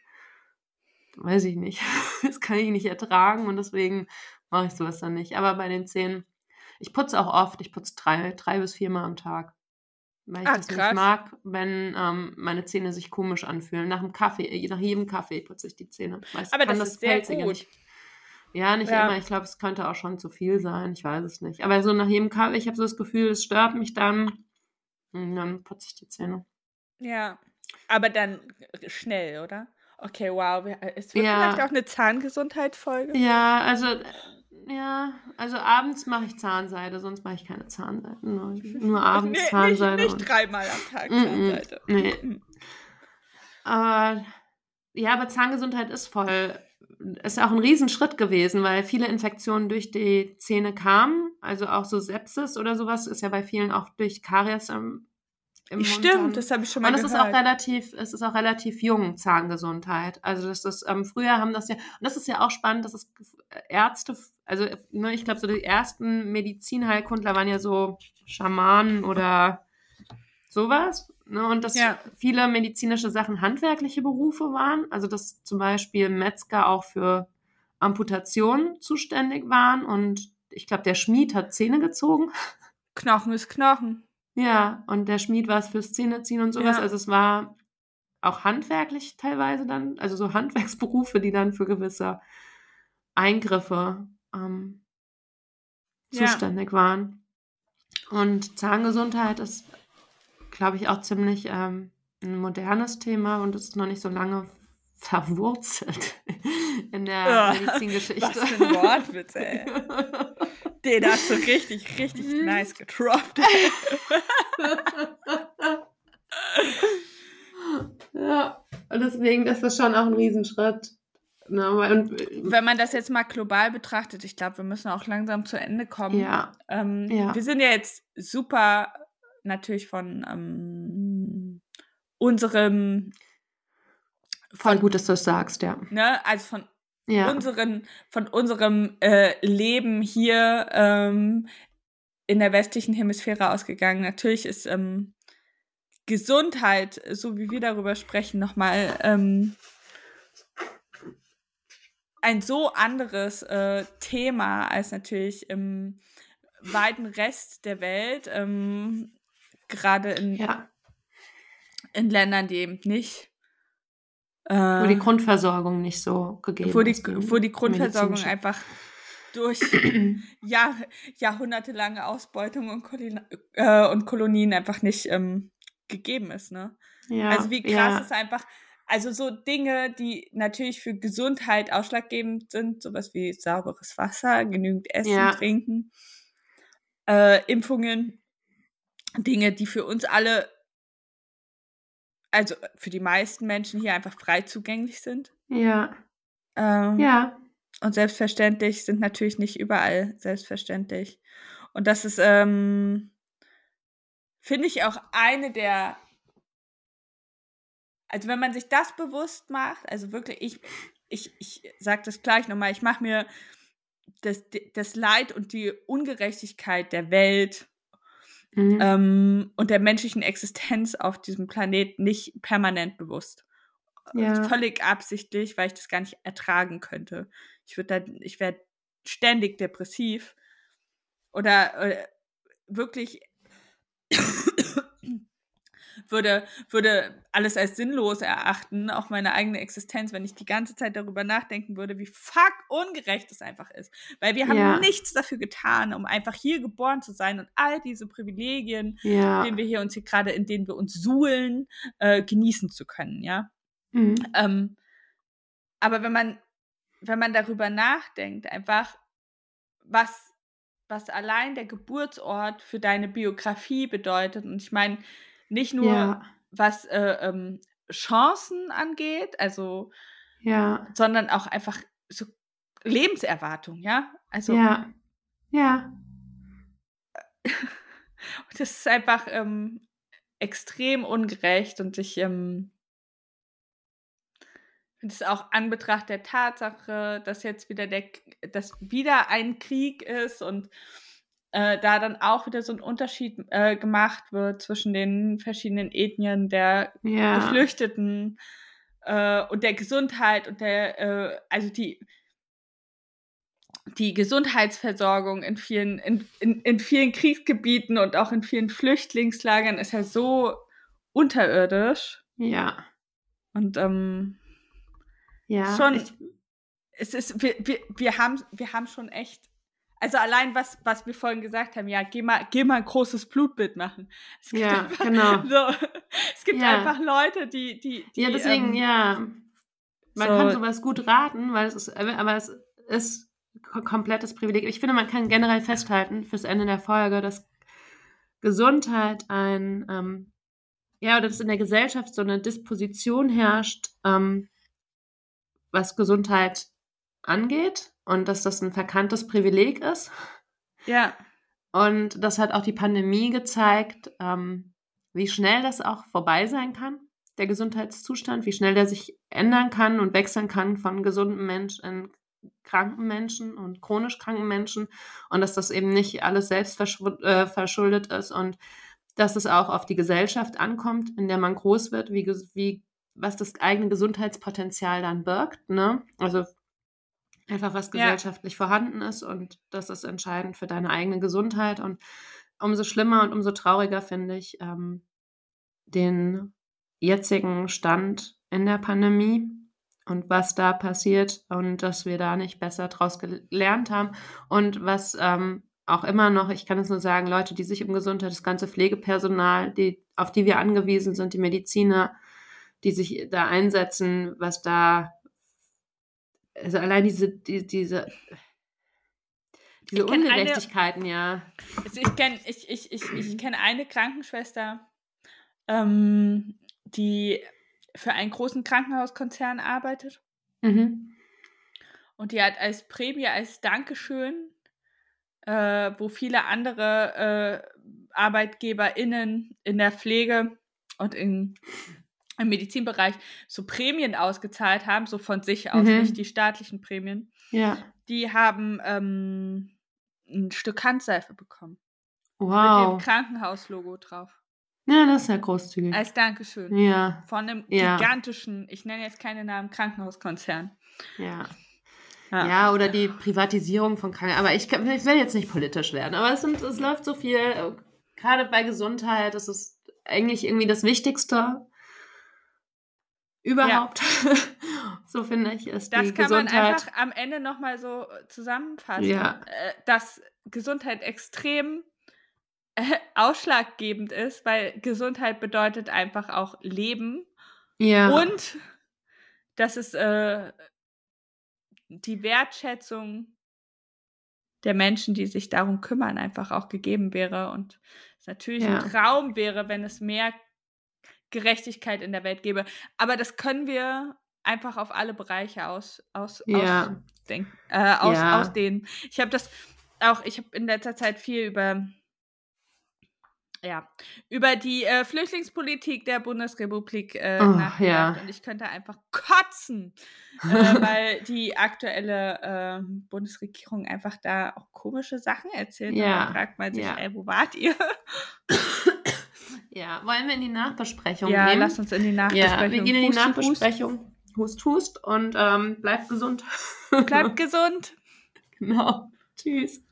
weiß ich nicht. Das kann ich nicht ertragen und deswegen mache ich sowas dann nicht. Aber bei den Zähnen, ich putze auch oft. Ich putze drei, drei bis viermal am Tag. Weil ich ah, das krass. nicht mag, wenn ähm, meine Zähne sich komisch anfühlen. Nach dem Kaffee, äh, nach jedem Kaffee putze ich die Zähne. Weiß, Aber das, das ist sehr gut. Nicht. Ja, nicht ja. immer. Ich glaube, es könnte auch schon zu viel sein. Ich weiß es nicht. Aber so nach jedem Kaffee, ich habe so das Gefühl, es stört mich dann. Und dann putze ich die Zähne. Ja. Aber dann schnell, oder? Okay, wow. Es wird ja. vielleicht auch eine Zahngesundheitsfolge. Ja, also ja, also abends mache ich Zahnseide, sonst mache ich keine Zahnseide. Nur, nur abends nee, Zahnseide. Nicht, nicht dreimal am Tag Zahnseide. Nee. Aber ja, aber Zahngesundheit ist voll, ist auch ein Riesenschritt gewesen, weil viele Infektionen durch die Zähne kamen. Also auch so Sepsis oder sowas ist ja bei vielen auch durch Karies im, im Stimmt, Mund das habe ich schon mal und gehört. Und es ist auch relativ, es ist auch relativ jung, Zahngesundheit. Also das ist, ähm, früher haben das ja, und das ist ja auch spannend, dass es Ärzte also ne, ich glaube, so die ersten Medizinheilkundler waren ja so Schamanen oder sowas. Ne, und dass ja. viele medizinische Sachen handwerkliche Berufe waren. Also dass zum Beispiel Metzger auch für Amputationen zuständig waren und ich glaube, der Schmied hat Zähne gezogen. Knochen ist Knochen. Ja, und der Schmied war es fürs Zähneziehen und sowas. Ja. Also es war auch handwerklich teilweise dann, also so Handwerksberufe, die dann für gewisse Eingriffe ähm, zuständig ja. waren. Und Zahngesundheit ist, glaube ich, auch ziemlich ähm, ein modernes Thema und ist noch nicht so lange verwurzelt in der oh, Medizingeschichte. Was für ein Wort, bitte, ey. Den hast du richtig, richtig mhm. nice getroppt. ja, und deswegen ist das schon auch ein Riesenschritt. Na, und, äh, Wenn man das jetzt mal global betrachtet, ich glaube, wir müssen auch langsam zu Ende kommen. Ja. Ähm, ja. Wir sind ja jetzt super natürlich von ähm, unserem. Voll gut, dass du das sagst, ja. Ne, also von ja. unseren, von unserem äh, Leben hier ähm, in der westlichen Hemisphäre ausgegangen. Natürlich ist ähm, Gesundheit, so wie wir darüber sprechen, nochmal ähm, ein so anderes äh, Thema als natürlich im weiten Rest der Welt, ähm, gerade in, ja. in Ländern, die eben nicht äh, wo die Grundversorgung nicht so gegeben wo die, ist. Wo die Grundversorgung einfach durch Jahr, jahrhundertelange Ausbeutung und, Kolin äh, und Kolonien einfach nicht ähm, gegeben ist. Ne? Ja, also wie krass ja. ist einfach, also so Dinge, die natürlich für Gesundheit ausschlaggebend sind, sowas wie sauberes Wasser, genügend Essen, ja. Trinken, äh, Impfungen, Dinge, die für uns alle, also für die meisten Menschen hier einfach frei zugänglich sind. Ja. Ähm, ja. Und selbstverständlich sind natürlich nicht überall selbstverständlich. Und das ist, ähm, finde ich, auch eine der also wenn man sich das bewusst macht, also wirklich, ich, ich, ich sage das gleich nochmal, ich mache mir das, das Leid und die Ungerechtigkeit der Welt mhm. ähm, und der menschlichen Existenz auf diesem Planeten nicht permanent bewusst. Ja. Völlig absichtlich, weil ich das gar nicht ertragen könnte. Ich würde dann, ich wäre ständig depressiv oder, oder äh, wirklich würde, würde alles als sinnlos erachten, auch meine eigene Existenz, wenn ich die ganze Zeit darüber nachdenken würde, wie fuck ungerecht es einfach ist. Weil wir haben ja. nichts dafür getan, um einfach hier geboren zu sein und all diese Privilegien, ja. denen wir hier uns hier gerade, in denen wir uns suhlen, äh, genießen zu können, ja. Mhm. Ähm, aber wenn man, wenn man darüber nachdenkt, einfach, was was allein der Geburtsort für deine Biografie bedeutet. Und ich meine, nicht nur ja. was äh, ähm, Chancen angeht, also ja. sondern auch einfach so Lebenserwartung, ja? Also ja. Ja. das ist einfach ähm, extrem ungerecht und ich ähm, finde es auch anbetracht der Tatsache, dass jetzt wieder der, dass wieder ein Krieg ist und äh, da dann auch wieder so ein Unterschied äh, gemacht wird zwischen den verschiedenen Ethnien der ja. Geflüchteten äh, und der Gesundheit und der, äh, also die, die Gesundheitsversorgung in vielen, in, in, in vielen Kriegsgebieten und auch in vielen Flüchtlingslagern ist ja so unterirdisch. Ja. Und ähm, ja, schon, ich, es ist, wir, wir, wir, haben, wir haben schon echt, also allein was, was wir vorhin gesagt haben, ja, geh mal, geh mal ein großes Blutbild machen. Es gibt ja, einfach, genau. So, es gibt ja. einfach Leute, die, die, die Ja, deswegen, ähm, ja. Man so, kann sowas gut raten, weil es ist, aber es ist komplettes Privileg. Ich finde, man kann generell festhalten fürs Ende der Folge, dass Gesundheit ein, ähm, ja, oder dass in der Gesellschaft so eine Disposition herrscht, ähm, was Gesundheit angeht und dass das ein verkanntes Privileg ist. Ja. Und das hat auch die Pandemie gezeigt, ähm, wie schnell das auch vorbei sein kann, der Gesundheitszustand, wie schnell der sich ändern kann und wechseln kann von gesunden Menschen in kranken Menschen und chronisch kranken Menschen und dass das eben nicht alles selbst äh, verschuldet ist und dass es auch auf die Gesellschaft ankommt, in der man groß wird, wie, wie was das eigene Gesundheitspotenzial dann birgt. Ne? Also einfach was gesellschaftlich ja. vorhanden ist und das ist entscheidend für deine eigene Gesundheit. Und umso schlimmer und umso trauriger finde ich ähm, den jetzigen Stand in der Pandemie und was da passiert und dass wir da nicht besser draus gelernt haben und was ähm, auch immer noch, ich kann es nur sagen, Leute, die sich um Gesundheit, das ganze Pflegepersonal, die, auf die wir angewiesen sind, die Mediziner, die sich da einsetzen, was da, also allein diese, die, diese, diese Ungerechtigkeiten, eine, ja. Also ich kenne ich, ich, ich, ich kenn eine Krankenschwester, ähm, die für einen großen Krankenhauskonzern arbeitet. Mhm. Und die hat als Prämie, als Dankeschön, äh, wo viele andere äh, ArbeitgeberInnen in der Pflege und in im Medizinbereich so Prämien ausgezahlt haben, so von sich aus, mhm. nicht die staatlichen Prämien. Ja. Die haben ähm, ein Stück Handseife bekommen. Wow. Mit dem Krankenhauslogo drauf. Ja, das ist ja großzügig. Als Dankeschön. Ja. Von einem ja. gigantischen, ich nenne jetzt keine Namen, Krankenhauskonzern. Ja. Ja. ja, oder die Privatisierung von Krankenhäusern. Aber ich, kann, ich will jetzt nicht politisch werden, aber es, sind, es läuft so viel, äh, gerade bei Gesundheit, das ist eigentlich irgendwie das Wichtigste überhaupt. Ja. so finde ich, ist das die Gesundheit. Kann man einfach am Ende nochmal so zusammenfassen, ja. Äh, dass Gesundheit extrem äh, ausschlaggebend ist, weil Gesundheit bedeutet einfach auch Leben. Ja. Und dass es äh, die Wertschätzung der Menschen, die sich darum kümmern, einfach auch gegeben wäre. Und es natürlich ja. ein Traum wäre, wenn es mehr Gerechtigkeit in der Welt gäbe. Aber das können wir einfach auf alle Bereiche aus, aus, ja. ausdenken, äh, aus, ja. ausdehnen. Ich habe das auch, ich habe in letzter Zeit viel über ja, über die äh, Flüchtlingspolitik der Bundesrepublik äh, oh, nachgedacht. Ja. Und ich könnte einfach kotzen, äh, weil die aktuelle äh, Bundesregierung einfach da auch komische Sachen erzählt. Ja. Und dann fragt man sich, ja. ey, wo wart ihr? Ja, wollen wir in die Nachbesprechung ja, gehen? Ja, lass uns in die Nachbesprechung. Ja, wir gehen in die hust, Nachbesprechung. Hust, hust und ähm, bleibt gesund. Bleibt gesund. genau. Tschüss.